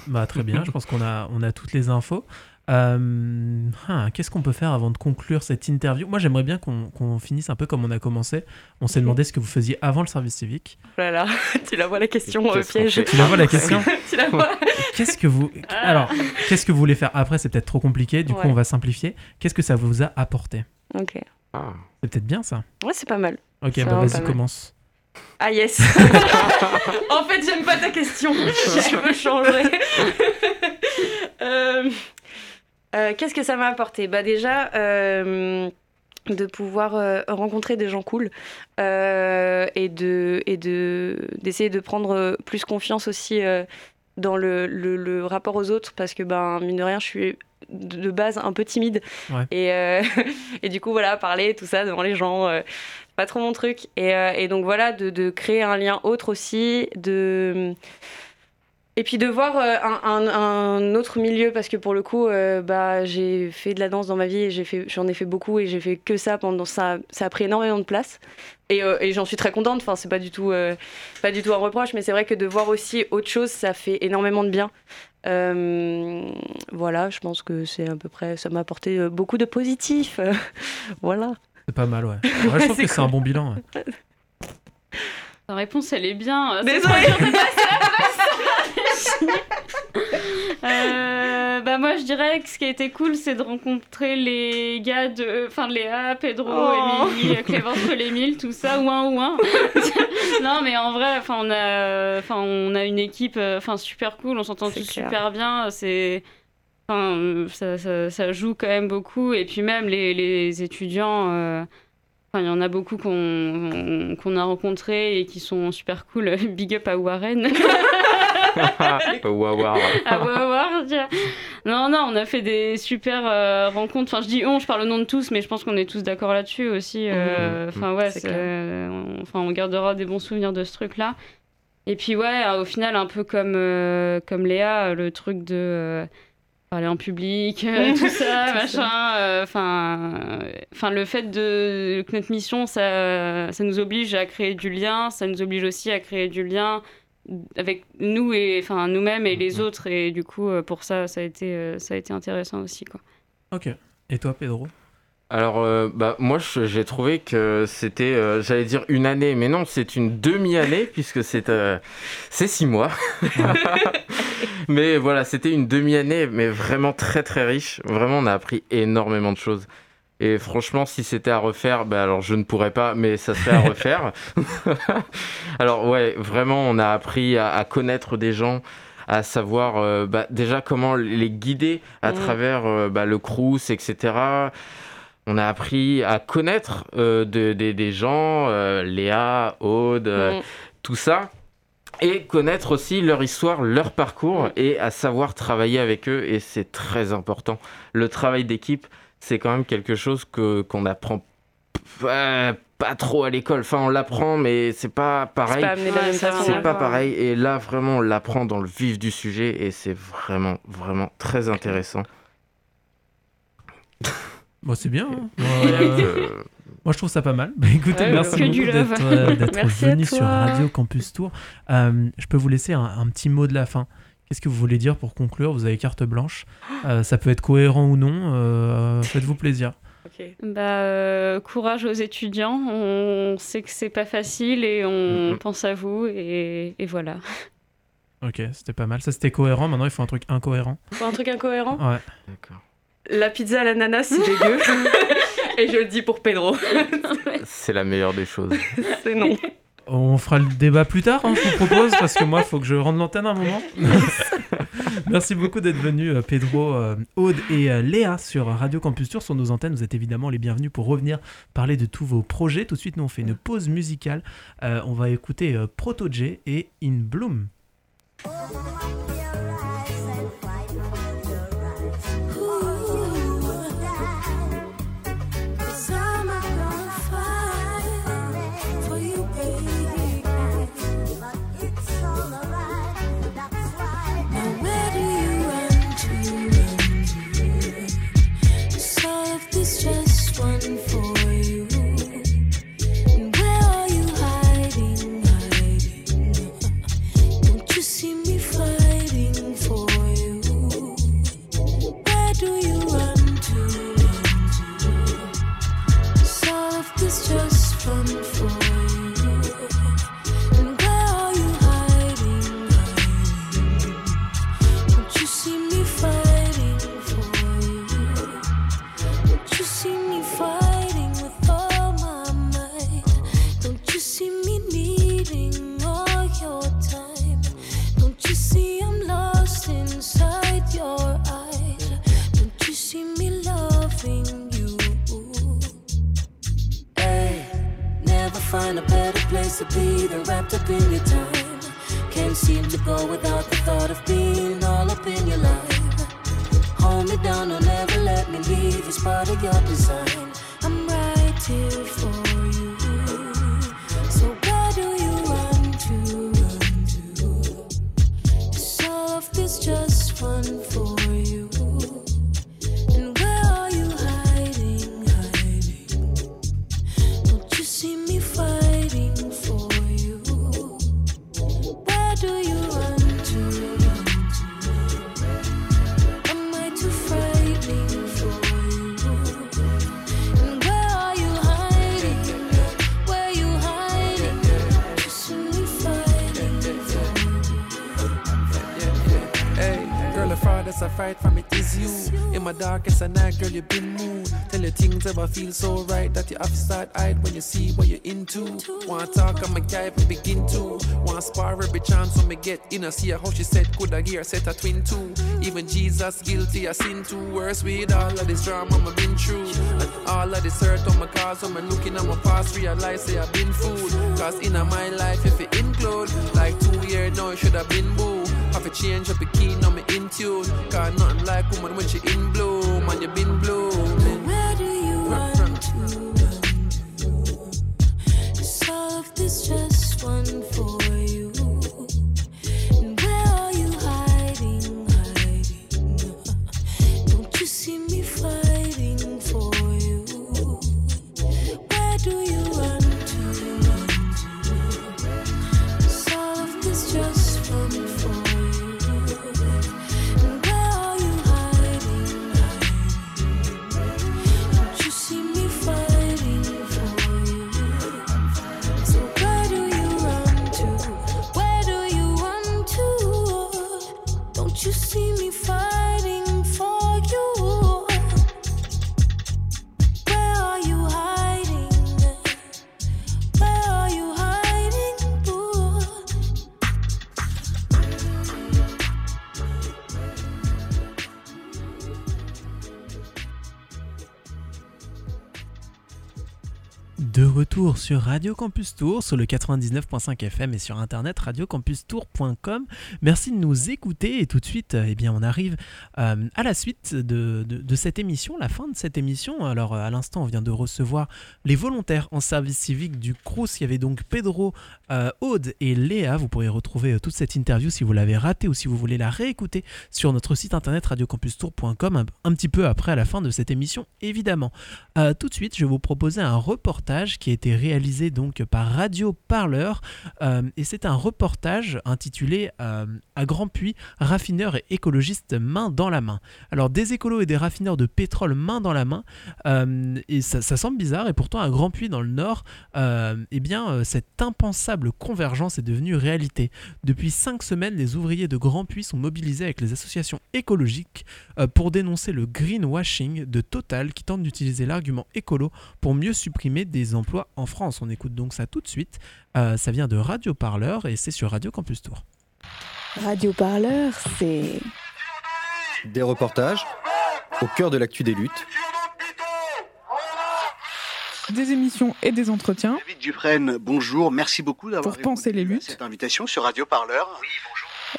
Bah, très bien, je pense qu'on a, on a toutes les infos. Euh, hein, Qu'est-ce qu'on peut faire avant de conclure cette interview? Moi, j'aimerais bien qu'on finisse un peu comme on a commencé. On s'est demandé ce que vous faisiez avant le service civique.
Voilà, tu la vois la question euh,
Qu'est-ce qu'on
piège.
Tu la vois la question?
Tu la vois
Qu'est-ce que vous alors qu'est-ce que vous voulez faire après? C'est peut-être trop compliqué. Du coup, on va simplifier. Qu'est-ce que ça vous a apporté?
Ok.
Ah.
C'est peut-être bien ça.
Ouais, c'est pas mal.
Ok, bah vas-y, commence.
Ah yes En fait, j'aime pas ta question. Je veux changer. Euh, euh, Qu'est-ce que ça m'a apporté? Bah déjà, euh, de pouvoir euh, rencontrer des gens cool euh, et de et de d'essayer de prendre plus confiance aussi euh, dans le, le, le rapport aux autres. Parce que ben mine de rien, je suis de base un peu timide.
Ouais.
et, et du coup voilà parler tout ça devant les gens pas trop mon truc. Et, et donc voilà de, de créer un lien autre aussi de et puis de voir euh, un, un- un autre milieu parce que pour le coup euh, bah j'ai fait de la danse dans ma vie et j'en ai fait beaucoup et j'ai fait que ça pendant ça ça a pris énormément de place et, euh, et j'en suis très contente enfin c'est pas du tout euh, pas du tout un reproche mais c'est vrai que de voir aussi autre chose ça fait énormément de bien Euh, voilà je pense que c'est à peu près ça m'a apporté beaucoup de positif voilà
C'est pas mal, ouais. Ouais, je trouve
C'est
que c'est un bon bilan. ouais.
Ta réponse, elle est bien. C'est
Désolée.
Euh, bah moi je dirais que ce qui a été cool c'est de rencontrer les gars de enfin Léa, Pedro,
Oh.
Émilie, Clémence, Émile, tout ça ouin ouin. non mais en vrai enfin on a enfin on a une équipe euh, enfin super cool, on s'entend tous
clair.
super bien, c'est enfin euh, ça, ça, ça joue quand même beaucoup et puis même les, les étudiants euh, Enfin, il y en a beaucoup qu'on qu'on a rencontrés et qui sont super cool. Big up à Warren.
Waouh.
à Wawar, tiens. Non, non, on a fait des super euh, rencontres. Enfin, je dis on, je parle au nom de tous, mais je pense qu'on est tous d'accord là-dessus aussi. euh,
Mhm.
Enfin, ouais,
C'est
on- enfin, on gardera des bons souvenirs de ce truc-là. Et puis, ouais, euh, au final, un peu comme, euh, comme Léa, le truc de euh, parler en public, euh, tout ça, machin. Enfin, euh, enfin, le fait de, que notre mission, ça, ça nous oblige à créer du lien, ça nous oblige aussi à créer du lien avec nous et enfin nous-mêmes et les
Mhm.
autres et du coup euh, pour ça ça a été euh, ça a été intéressant aussi quoi.
Ok. Et toi, Pedro?
Alors, euh, bah, moi, j'ai trouvé que c'était, euh, j'allais dire une année, mais non, c'est une demi-année, puisque c'est euh, c'est six mois. mais voilà, c'était une demi-année, mais vraiment très, très riche. Vraiment, on a appris énormément de choses. Et franchement, si c'était à refaire, bah, alors je ne pourrais pas, mais ça serait à refaire. alors, ouais, vraiment, on a appris à, à connaître des gens, à savoir euh, bah, déjà comment les guider à
Mhm.
travers euh, bah, le Crous, etc. On a appris à connaître euh, de- des- des gens, Léa, Aude,
Mm.
tout ça, et connaître aussi leur histoire, leur parcours, et à savoir travailler avec eux, et c'est très important. Le travail d'équipe, c'est quand même quelque chose que qu'on apprend pas, pas trop à l'école. Enfin, on l'apprend, mais c'est pas
C'est
pareil.
pas.
C'est
Ouais.
pas pareil, et là vraiment on l'apprend dans le vif du sujet, et c'est vraiment, vraiment très intéressant.
Bon, c'est bien. hein. Moi, euh, moi, je trouve ça pas mal. Bah, écoutez,
Ouais,
merci d'être euh, venu sur Radio Campus Tour. Euh, je peux vous laisser un, un petit mot de la fin. Qu'est-ce que vous voulez dire pour conclure Vous avez carte blanche. Euh, ça peut être cohérent ou non. euh, Faites-vous plaisir.
Bah euh, courage aux étudiants, on sait que c'est pas facile et on
Mhm.
pense à vous et, et voilà.
Ok, c'était pas mal. Ça, c'était cohérent. Maintenant, il faut un truc incohérent.
Faut un truc incohérent
Ouais.
D'accord.
La pizza à l'ananas, c'est dégueu. Et je le dis pour Pedro.
C'est la meilleure des choses.
C'est non.
On fera le débat plus tard, hein, je vous propose, parce que moi, il faut que je rende l'antenne un moment. Merci beaucoup d'être venus, euh, Pedro, euh, Aude et euh, Léa sur Radio Campus Tour. Sur nos antennes, vous êtes évidemment les bienvenus pour revenir parler de tous vos projets. Tout de suite, nous, on fait une pause musicale. Euh, on va écouter Proto J et In Bloom.
To be than wrapped up in your time. Can't seem to go without the thought of being all up in your life. Hold me down, don't ever let me leave. It's part of your design. I'm right here for
ever feel so right that you have to start hide when you see what you're into. Wanna talk, I'm a guy, we begin to. Wanna spar every chance when me get in. I see how she said, could I hear set a twin two. Even Jesus guilty, I sin too. Worse with all of this drama I've been through. And all of this hurt on my cause, when I'm looking at my past, realize say I've been fooled. Cause in my life, if it include, like two years now, it should have been boo. Have to change up a key, now me in tune. Cause nothing like woman when she in bloom, and you been blooming.
Sur Radio Campus Tour, sur le 99.5 FM et sur internet radiocampustour.com. Merci de nous écouter et tout de suite, euh, eh bien, on arrive euh, à la suite de, cette émission, la fin de cette émission. Alors, euh, à l'instant, on vient de recevoir les volontaires en service civique du CRUS. Il y avait donc Pedro, Aude et Léa. Vous pourrez retrouver toute cette interview si vous l'avez ratée ou si vous voulez la réécouter sur notre site internet radiocampustour.com un, un petit peu après à la fin de cette émission, évidemment. Tout de suite, je vais vous proposer un reportage qui a été réalisé donc par Radio Parleur euh, et c'est un reportage intitulé euh, À Grand Puy, raffineurs et écologistes main dans la main. Alors des écolos et des raffineurs de pétrole main dans la main euh, et ça, semble bizarre et pourtant à Grand Puy dans le Nord, euh, eh bien cette impensable convergence est devenue réalité. Depuis cinq semaines, les ouvriers de Grand Puy sont mobilisés avec les associations écologiques pour dénoncer le greenwashing de Total qui tente d'utiliser l'argument écolo pour mieux supprimer des emplois en France. On écoute donc ça tout de suite. Euh, ça vient de Radio Parleur et c'est sur Radio Campus Tour.
Radio Parleur, c'est
Des reportages au cœur de l'actu des luttes.
Des émissions et des entretiens
David Dufresne, bonjour, merci beaucoup d'avoir
pour penser les
répondu à
luttes.
cette invitation sur Radio Parleur.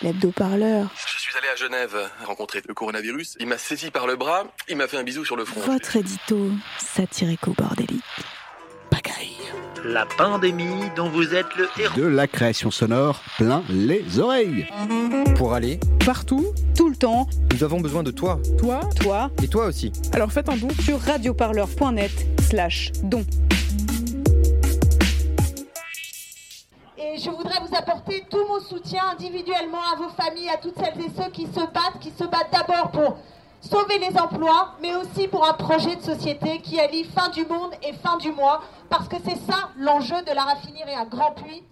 l'hebdo-parleur,
Je suis allé à Genève rencontrer le coronavirus. Il m'a saisi par le bras, il m'a fait un bisou sur le front.
votre édito satirico-bordélique.
La pandémie dont vous êtes le héros.
De la création sonore plein les oreilles.
Pour aller,
Partout,
tout le temps,
nous avons besoin de toi.
toi.
toi,
Et toi aussi.
Alors faites un don.
sur radioparleur.net slash don.
Et je voudrais vous apporter tout mon soutien individuellement à vos familles, à toutes celles et ceux qui se battent, qui se battent d'abord pour sauver les emplois, mais aussi pour un projet de société qui allie fin du monde et fin du mois, parce que c'est ça l'enjeu de la raffinerie à Grand Puy.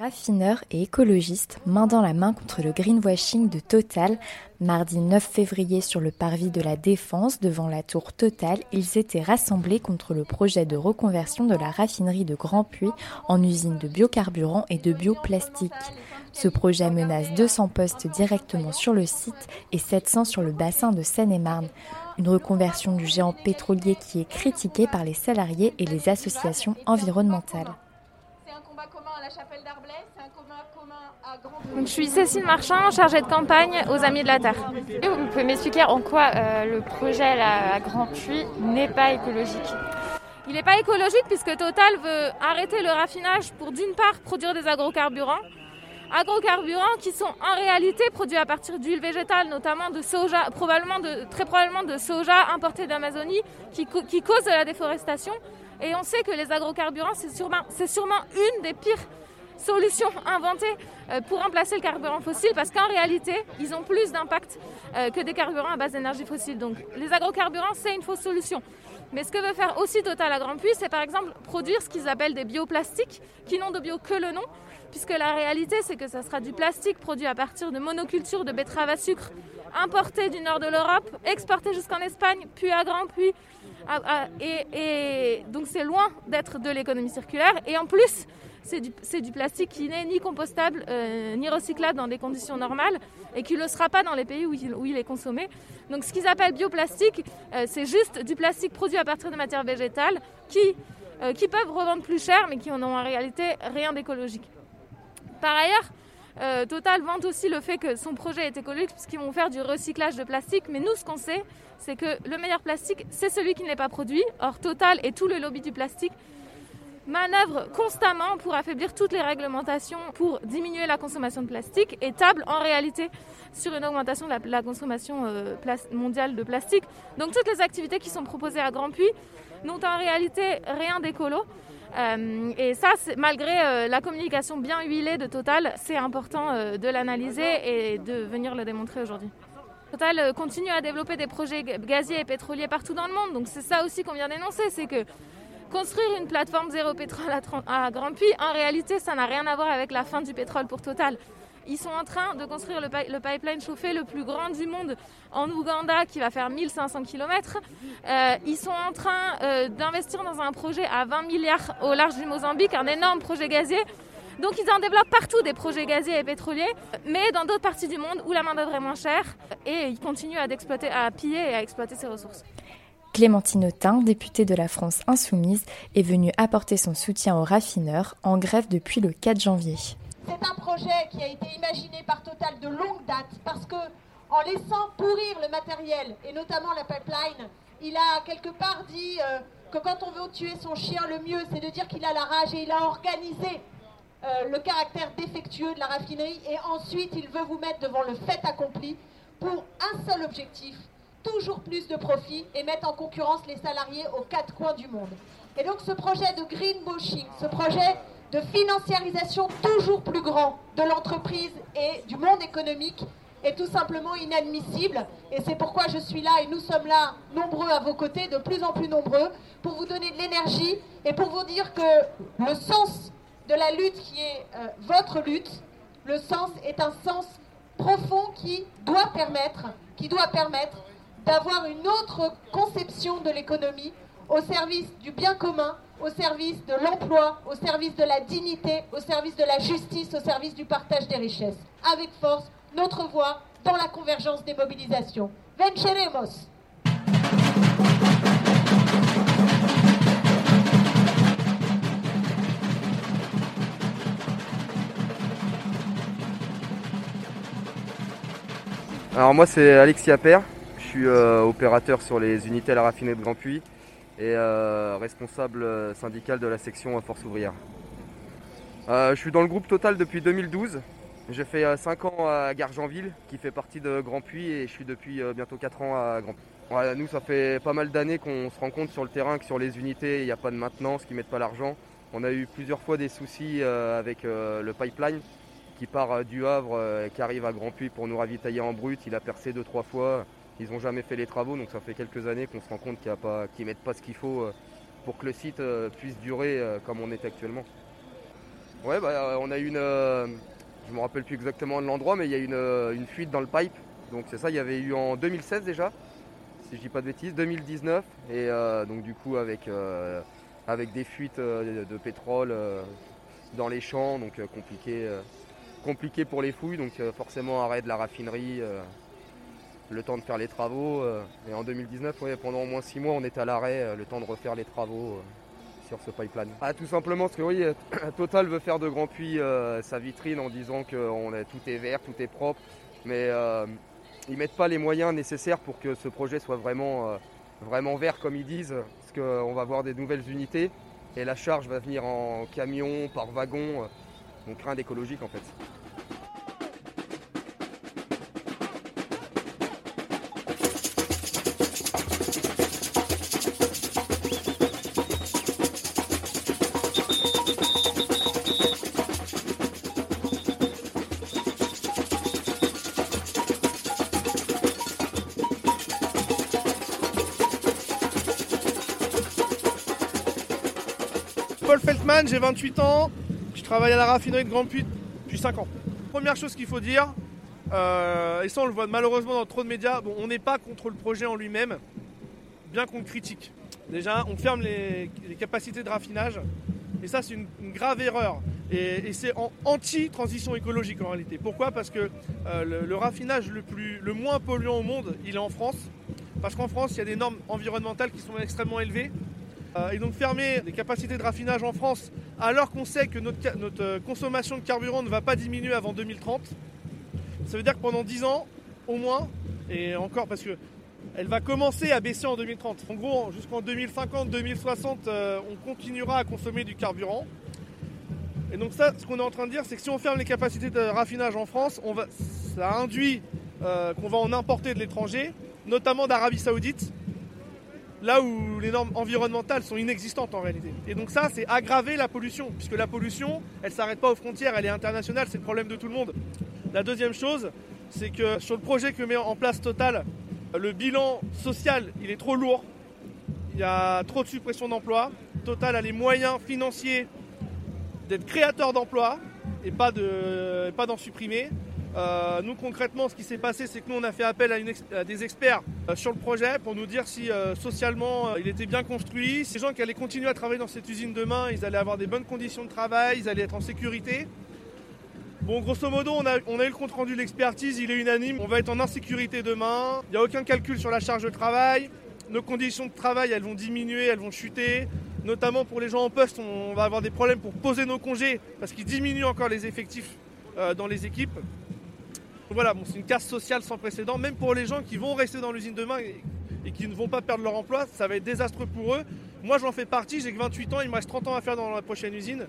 Raffineurs et écologistes, main dans la main contre le greenwashing de Total, mardi 9 février sur le parvis de la Défense devant la tour Total, ils étaient rassemblés contre le projet de reconversion de la raffinerie de Grand Puy en usine de biocarburants et de bioplastique. Ce projet menace 200 postes directement sur le site et 700 sur le bassin de Seine-et-Marne. Une reconversion du géant pétrolier qui est critiquée par les salariés et les associations environnementales.
Donc, je suis Cécile Marchand, chargée de campagne aux Amis de la Terre. Vous pouvez m'expliquer en quoi euh, le projet à Grand Puy n'est pas écologique? Il n'est pas écologique puisque Total veut arrêter le raffinage pour d'une part produire des agrocarburants, agrocarburants qui sont en réalité produits à partir d'huile végétale, notamment de soja, très probablement de soja importé d'Amazonie, qui, cause de la déforestation. Et on sait que les agrocarburants, c'est sûrement, sûrement une des pires solutions inventées euh, pour remplacer le carburant fossile parce qu'en réalité, ils ont plus d'impact euh, que des carburants à base d'énergie fossile. Donc les agrocarburants, c'est une fausse solution. Mais ce que veut faire aussi Total à Grand Puy, c'est par exemple produire ce qu'ils appellent des bioplastiques, qui n'ont de bio que le nom, puisque la réalité, c'est que ça sera du plastique produit à partir de monocultures de betteraves à sucre, importé du nord de l'Europe, exporté jusqu'en Espagne, puis à Grand Puy. et, et donc c'est loin d'être de l'économie circulaire. Et en plus, c'est du, plastique qui n'est ni compostable euh, ni recyclable dans des conditions normales et qui ne le sera pas dans les pays où il, est consommé. Donc ce qu'ils appellent bioplastique, euh, c'est juste du plastique produit à partir de matières végétales qui, euh, qui peuvent revendre plus cher mais qui n'ont en réalité rien d'écologique. Par ailleurs, Total vante aussi le fait que son projet est écologique puisqu'ils vont faire du recyclage de plastique. Mais nous, ce qu'on sait, c'est que le meilleur plastique, c'est celui qui n'est pas produit. Or, Total et tout le lobby du plastique manœuvre constamment pour affaiblir toutes les réglementations pour diminuer la consommation de plastique et table en réalité sur une augmentation de la, consommation euh, mondiale de plastique. Donc toutes les activités qui sont proposées à Grand Puy n'ont en réalité rien d'écolo. Euh, et ça, malgré euh, la communication bien huilée de Total, c'est important de l'analyser et de venir le démontrer aujourd'hui. Total continue à développer des projets gaziers et pétroliers partout dans le monde. Donc c'est ça aussi qu'on vient d'énoncer, c'est que Construire une plateforme zéro pétrole à, Grand Puy, en réalité, ça n'a rien à voir avec la fin du pétrole pour Total. Ils sont en train de construire le, pipeline chauffé le plus grand du monde en Ouganda qui va faire 1500 km. Euh, ils sont en train euh, d'investir dans un projet à 20 milliards au large du Mozambique, un énorme projet gazier. Donc ils en développent partout des projets gaziers et pétroliers, mais dans d'autres parties du monde où la main-d'œuvre est moins chère et ils continuent à, à piller et à exploiter ces ressources.
Clémentine Autain, députée de la France insoumise, est venue apporter son soutien aux raffineurs en grève depuis le 4 janvier.
C'est un projet qui a été imaginé par Total de longue date parce que en laissant pourrir le matériel et notamment la pipeline, il a quelque part dit euh, que quand on veut tuer son chien, le mieux c'est de dire qu'il a la rage et il a organisé euh, le caractère défectueux de la raffinerie et ensuite il veut vous mettre devant le fait accompli pour un seul objectif, toujours plus de profits et mettre en concurrence les salariés aux quatre coins du monde. Et donc ce projet de greenwashing, ce projet de financiarisation toujours plus grand de l'entreprise et du monde économique est tout simplement inadmissible. Et c'est pourquoi je suis là et nous sommes là, nombreux à vos côtés, de plus en plus nombreux, pour vous donner de l'énergie et pour vous dire que le sens de la lutte qui est euh, votre lutte, le sens est un sens profond qui doit permettre, qui doit permettre d'avoir une autre conception de l'économie au service du bien commun, au service de l'emploi, au service de la dignité, au service de la justice, au service du partage des richesses. Avec force, notre voix dans la convergence des mobilisations. Venceremos!
Alors moi c'est Alexis Appert, suis euh, opérateur sur les unités à la raffinerie de Grand Puy et euh, responsable euh, syndical de la section Force ouvrière. je suis dans le groupe Total depuis 2012. J'ai fait 5 ans à Gargenville, qui fait partie de Grand Puy, et je suis depuis bientôt 4 ans à Grand Puy. nous, ça fait pas mal d'années qu'on se rend compte sur le terrain que sur les unités, il n'y a pas de maintenance, qu'ils ne mettent pas l'argent. On a eu plusieurs fois des soucis avec le pipeline qui part du Havre, qui arrive à Grand Puy pour nous ravitailler en brut. Il a percé deux trois fois. Ils n'ont jamais fait les travaux, donc ça fait quelques années qu'on se rend compte qu'ils ne mettent pas ce qu'il faut euh, pour que le site euh, puisse durer euh, comme on est actuellement. Ouais, bah, on a eu une. je ne me rappelle plus exactement de l'endroit, mais il y a une, une fuite dans le pipe. Donc c'est ça, il y avait eu en 2016 déjà, si je dis pas de bêtises, 2019. Et donc du coup avec, des fuites de pétrole dans les champs, donc compliqué, pour les fouilles. Donc forcément arrêt de la raffinerie, le temps de faire les travaux. euh. et en 2019, ouais, pendant au moins six mois, on était à l'arrêt, euh, le temps de refaire les travaux. euh, sur ce pipeline. Ah, tout simplement parce que oui, Total veut faire de Grand Puy euh, sa vitrine en disant que est- tout est vert, tout est propre, mais ils mettent pas les moyens nécessaires pour que ce projet soit vraiment, vraiment vert comme ils disent, parce qu'on va avoir des nouvelles unités et la charge va venir en camion, par wagon, donc rien d'écologique en fait.
Paul Feltman, j'ai 28 ans, je travaille à la raffinerie de Grand Puy depuis 5 ans. Première chose qu'il faut dire, euh, et ça on le voit malheureusement dans trop de médias, bon, on n'est pas contre le projet en lui-même, bien qu'on le critique. Déjà, on ferme les, capacités de raffinage, et ça c'est une, grave erreur. Et, et c'est en anti-transition écologique en réalité. Pourquoi? Parce que euh, le, le raffinage le, plus, le moins polluant au monde, il est en France. Parce qu'en France, il y a des normes environnementales qui sont extrêmement élevées. Euh, et donc fermer les capacités de raffinage en France alors qu'on sait que notre, euh, consommation de carburant ne va pas diminuer avant 2030, ça veut dire que pendant 10 ans, au moins, et encore parce que elle va commencer à baisser en 2030. En gros, jusqu'en 2050, 2060, euh, on continuera à consommer du carburant. Et donc ça, ce qu'on est en train de dire, c'est que si on ferme les capacités de raffinage en France, ça induit euh, qu'on va en importer de l'étranger, notamment d'Arabie Saoudite, là où les normes environnementales sont inexistantes en réalité. Et donc ça, c'est aggraver la pollution, puisque la pollution, elle ne s'arrête pas aux frontières, elle est internationale, c'est le problème de tout le monde. La deuxième chose, c'est que sur le projet que met en place Total, le bilan social, il est trop lourd. Il y a trop de suppression d'emplois. Total a les moyens financiers d'être créateur d'emplois et pas de- pas d'en supprimer. Euh, nous concrètement, ce qui s'est passé, c'est que nous on a fait appel à, des experts euh, sur le projet pour nous dire si euh, socialement il était bien construit, si les gens qui allaient continuer à travailler dans cette usine demain, ils allaient avoir des bonnes conditions de travail, ils allaient être en sécurité. Bon, grosso modo, on a, eu le compte rendu de l'expertise, il est unanime. On va être en insécurité demain. Il n'y a aucun calcul sur la charge de travail. Nos conditions de travail, elles vont diminuer, elles vont chuter. Notamment pour les gens en poste, on va avoir des problèmes pour poser nos congés parce qu'ils diminuent encore les effectifs dans les équipes. Voilà, c'est une casse sociale sans précédent. Même pour les gens qui vont rester dans l'usine demain et, et qui ne vont pas perdre leur emploi, ça va être désastreux pour eux. Moi, j'en fais partie, j'ai que 28 ans, il me reste 30 ans à faire dans la prochaine usine.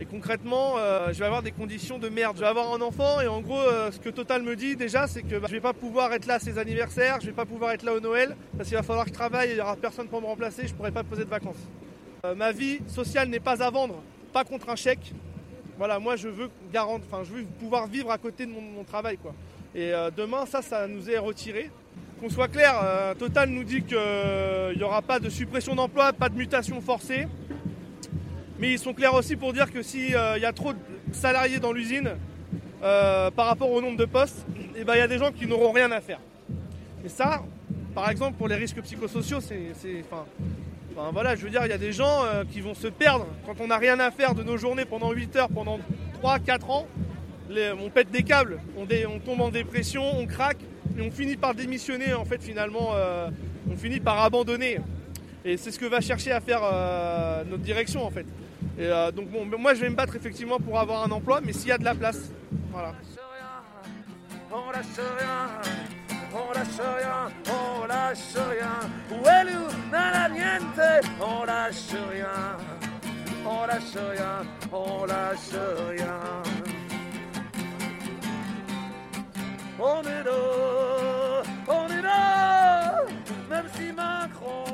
Et concrètement, euh, je vais avoir des conditions de merde. Je vais avoir un enfant et en gros, euh, ce que Total me dit déjà, c'est que bah, je vais pas pouvoir être là à ses anniversaires, je vais pas pouvoir être là au Noël, parce qu'il va falloir que je travaille, il y aura personne pour me remplacer, je pourrai pas poser de vacances. Euh, ma vie sociale n'est pas à vendre, pas contre un chèque. Voilà, moi je veux garant- enfin je veux pouvoir vivre à côté de mon, travail. Et euh, demain, ça, ça nous est retiré. Qu'on soit clair, euh, Total nous dit qu'il n'y aura pas de suppression d'emploi, pas de mutation forcée. Mais ils sont clairs aussi pour dire que s'il y a trop de salariés dans l'usine euh, par rapport au nombre de postes, il ben, il y a des gens qui n'auront rien à faire. Et ça, par exemple, pour les risques psychosociaux, c'est. Enfin, voilà, je veux dire, il y a des gens euh, qui vont se perdre quand on n'a rien à faire de nos journées pendant 8 heures, pendant 3-4 ans. On pète des câbles, on, tombe en dépression, on craque, et on finit par démissionner, en fait, finalement, euh, on finit par abandonner. Et c'est ce que va chercher à faire euh, notre direction, en fait. Et donc, bon, moi, je vais me battre effectivement pour avoir un emploi, mais s'il y a de la place. Voilà.
on lâche rien, on lâche rien, on lâche rien. Uelu, nada niente, on lâche rien, on lâche rien, on lâche rien. On est là, on est là, même si Macron,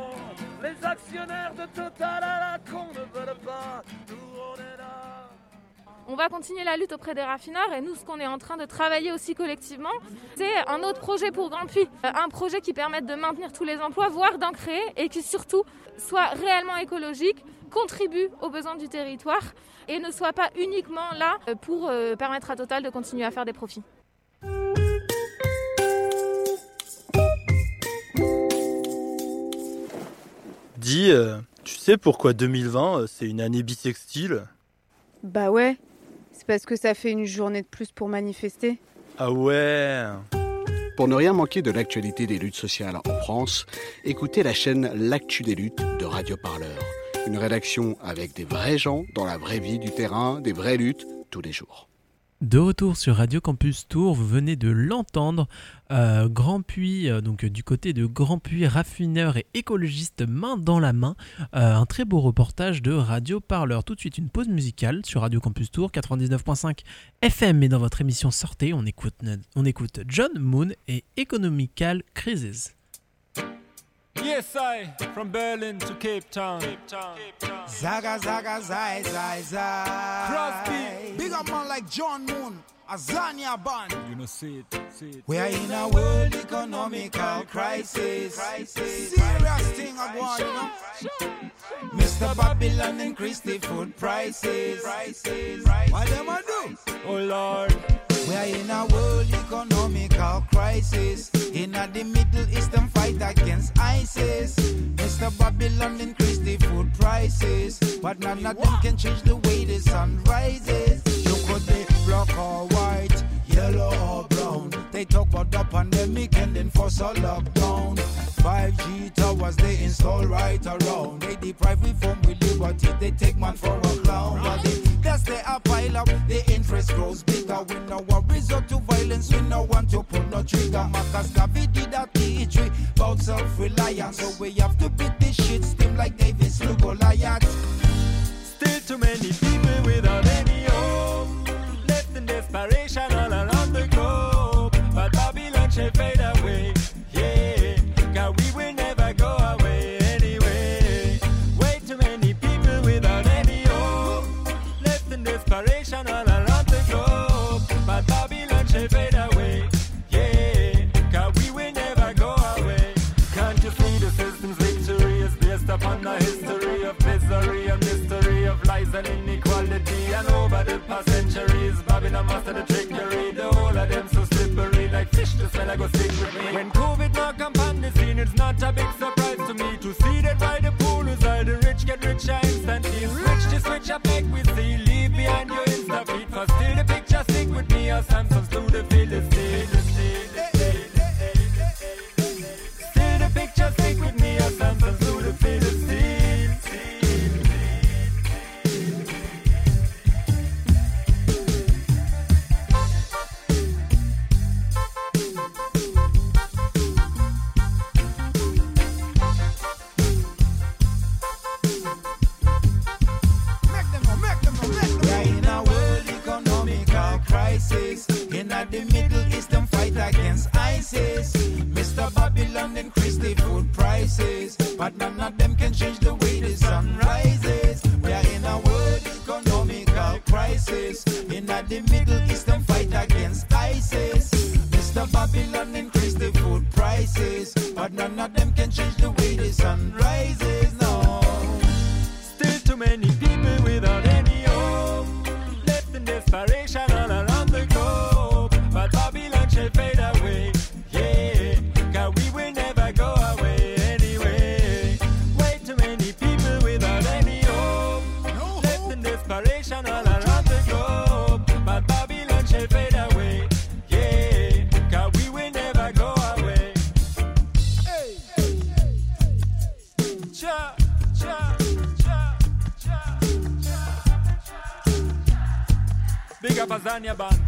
les actionnaires de Total à la con ne veulent pas, on
va continuer la lutte auprès des raffineurs et nous, ce qu'on est en train de travailler aussi collectivement, c'est un autre projet pour Grand Puy. Euh, Un projet qui permette de maintenir tous les emplois, voire d'en créer et qui surtout soit réellement écologique, contribue aux besoins du territoire et ne soit pas uniquement là euh, pour euh, permettre à Total de continuer à faire des profits.
Dis, tu sais pourquoi 2020 euh, c'est une année bisextile
Bah ouais, parce que ça fait une journée de plus pour manifester.
Ah ouais
Pour ne rien manquer de l'actualité des luttes sociales en France, écoutez la chaîne L'actu des luttes de Radio Parleur. Une rédaction avec des vrais gens dans la vraie vie du terrain, des vraies luttes tous les jours.
De retour sur Radio Campus Tour, vous venez de l'entendre, euh, Grand euh, donc euh, du côté de Grand Puy, raffineur et écologiste main dans la main, un très beau reportage de Radio Parleur. Tout de suite une pause musicale sur Radio Campus Tour 99.5 FM et dans votre émission Sortez, on écoute, on écoute John Moon et Economical Crisis.
Yes, I, from Berlin to Cape Town.
Zaga, zaga, zai, zai, zai.
Crosby.
Big up man like John Moon, Azania band.
You know, see it, see it.
We are in a world economical crisis. Serious thing I want, you know. Mr. Babylon increase the food prices. What them a do?
Oh Lord.
We are in a world economical crisis. In a the Middle East and fight against ISIS. Mr. Babylon increase the food prices. But none of them can change the way the sun rises. You could be black or white, yellow or brown. They talk about the pandemic and then force a lockdown. 5G towers they install right around. They deprive we from liberty. They take man for a clown. They, that's they a pile up. The interest grows bigger. We no want resort to violence. We no want to pull no trigger. Marcus Garvey did a teach we about self-reliance. So we have to beat this shit steam like Davis Luke Goliath.
Still too many people without any hope. Left in desperation all around the globe. But Babylon shall fade away. And over the past centuries. Babylon master the trickery. The whole of them so slippery like fish the smell I go stick with me. When COVID knock upon the scene it's not a big surprise to me to see that by the pool is all the rich get richer instantly. Switch to switch up make we see leave behind your insta feed for still the picture stick with me or Samsung's Big up Azania band.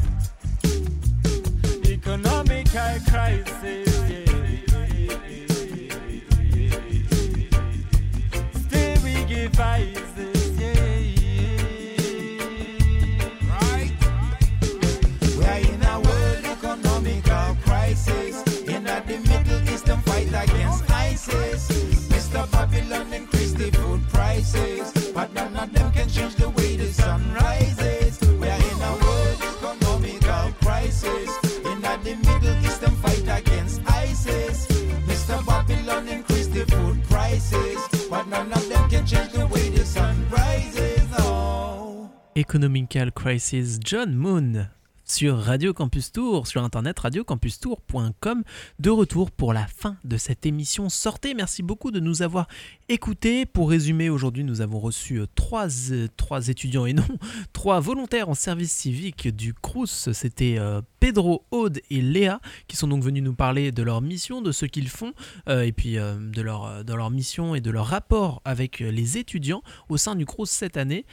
Economical Crisis,
John Moon sur Radio Campus Tour, sur internet radiocampustour.com. De retour pour la fin de cette émission. Sortez, merci beaucoup de nous avoir écoutés. Pour résumer, aujourd'hui, nous avons reçu euh, trois, euh, trois étudiants et non, trois volontaires en service civique du CRUS. C'était euh, Pedro, Aude et Léa qui sont donc venus nous parler de leur mission, de ce qu'ils font et puis de, leur, de leur mission et de leur rapport avec les étudiants au sein du CRUS cette année.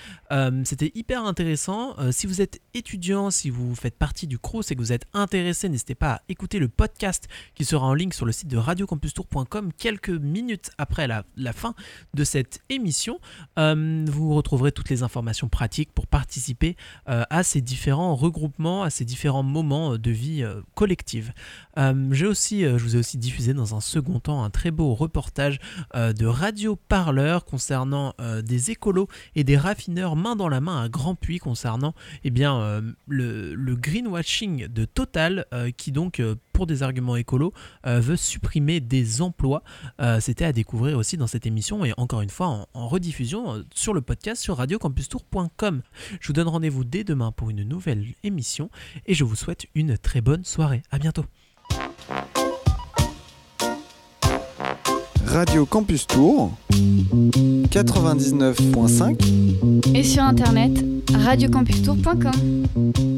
C'était hyper intéressant. Si vous êtes étudiant, si vous faites partie du CRUS et que vous êtes intéressé, n'hésitez pas à écouter le podcast qui sera en ligne sur le site de radiocampustour.com quelques minutes après la, fin de cette émission. Euh, vous retrouverez toutes les informations pratiques pour participer euh, à ces différents regroupements, à ces différents moments de vie euh, collective. J'ai aussi, je vous ai aussi diffusé dans un second temps un très beau reportage de Radio Parleur concernant des écolos et des raffineurs main dans la main à Grand Puy concernant eh bien, le greenwashing de Total euh, qui donc euh, pour des arguments écolos euh, veut supprimer des emplois. Euh, C'était à découvrir aussi dans cette émission et encore une fois en, en rediffusion sur le podcast sur radiocampustour.com. Je vous donne rendez-vous dès demain pour une nouvelle émission et je vous souhaite une très bonne soirée. À bientôt.
Radio Campus Tour 99.5
Et sur internet, radiocampustour.com.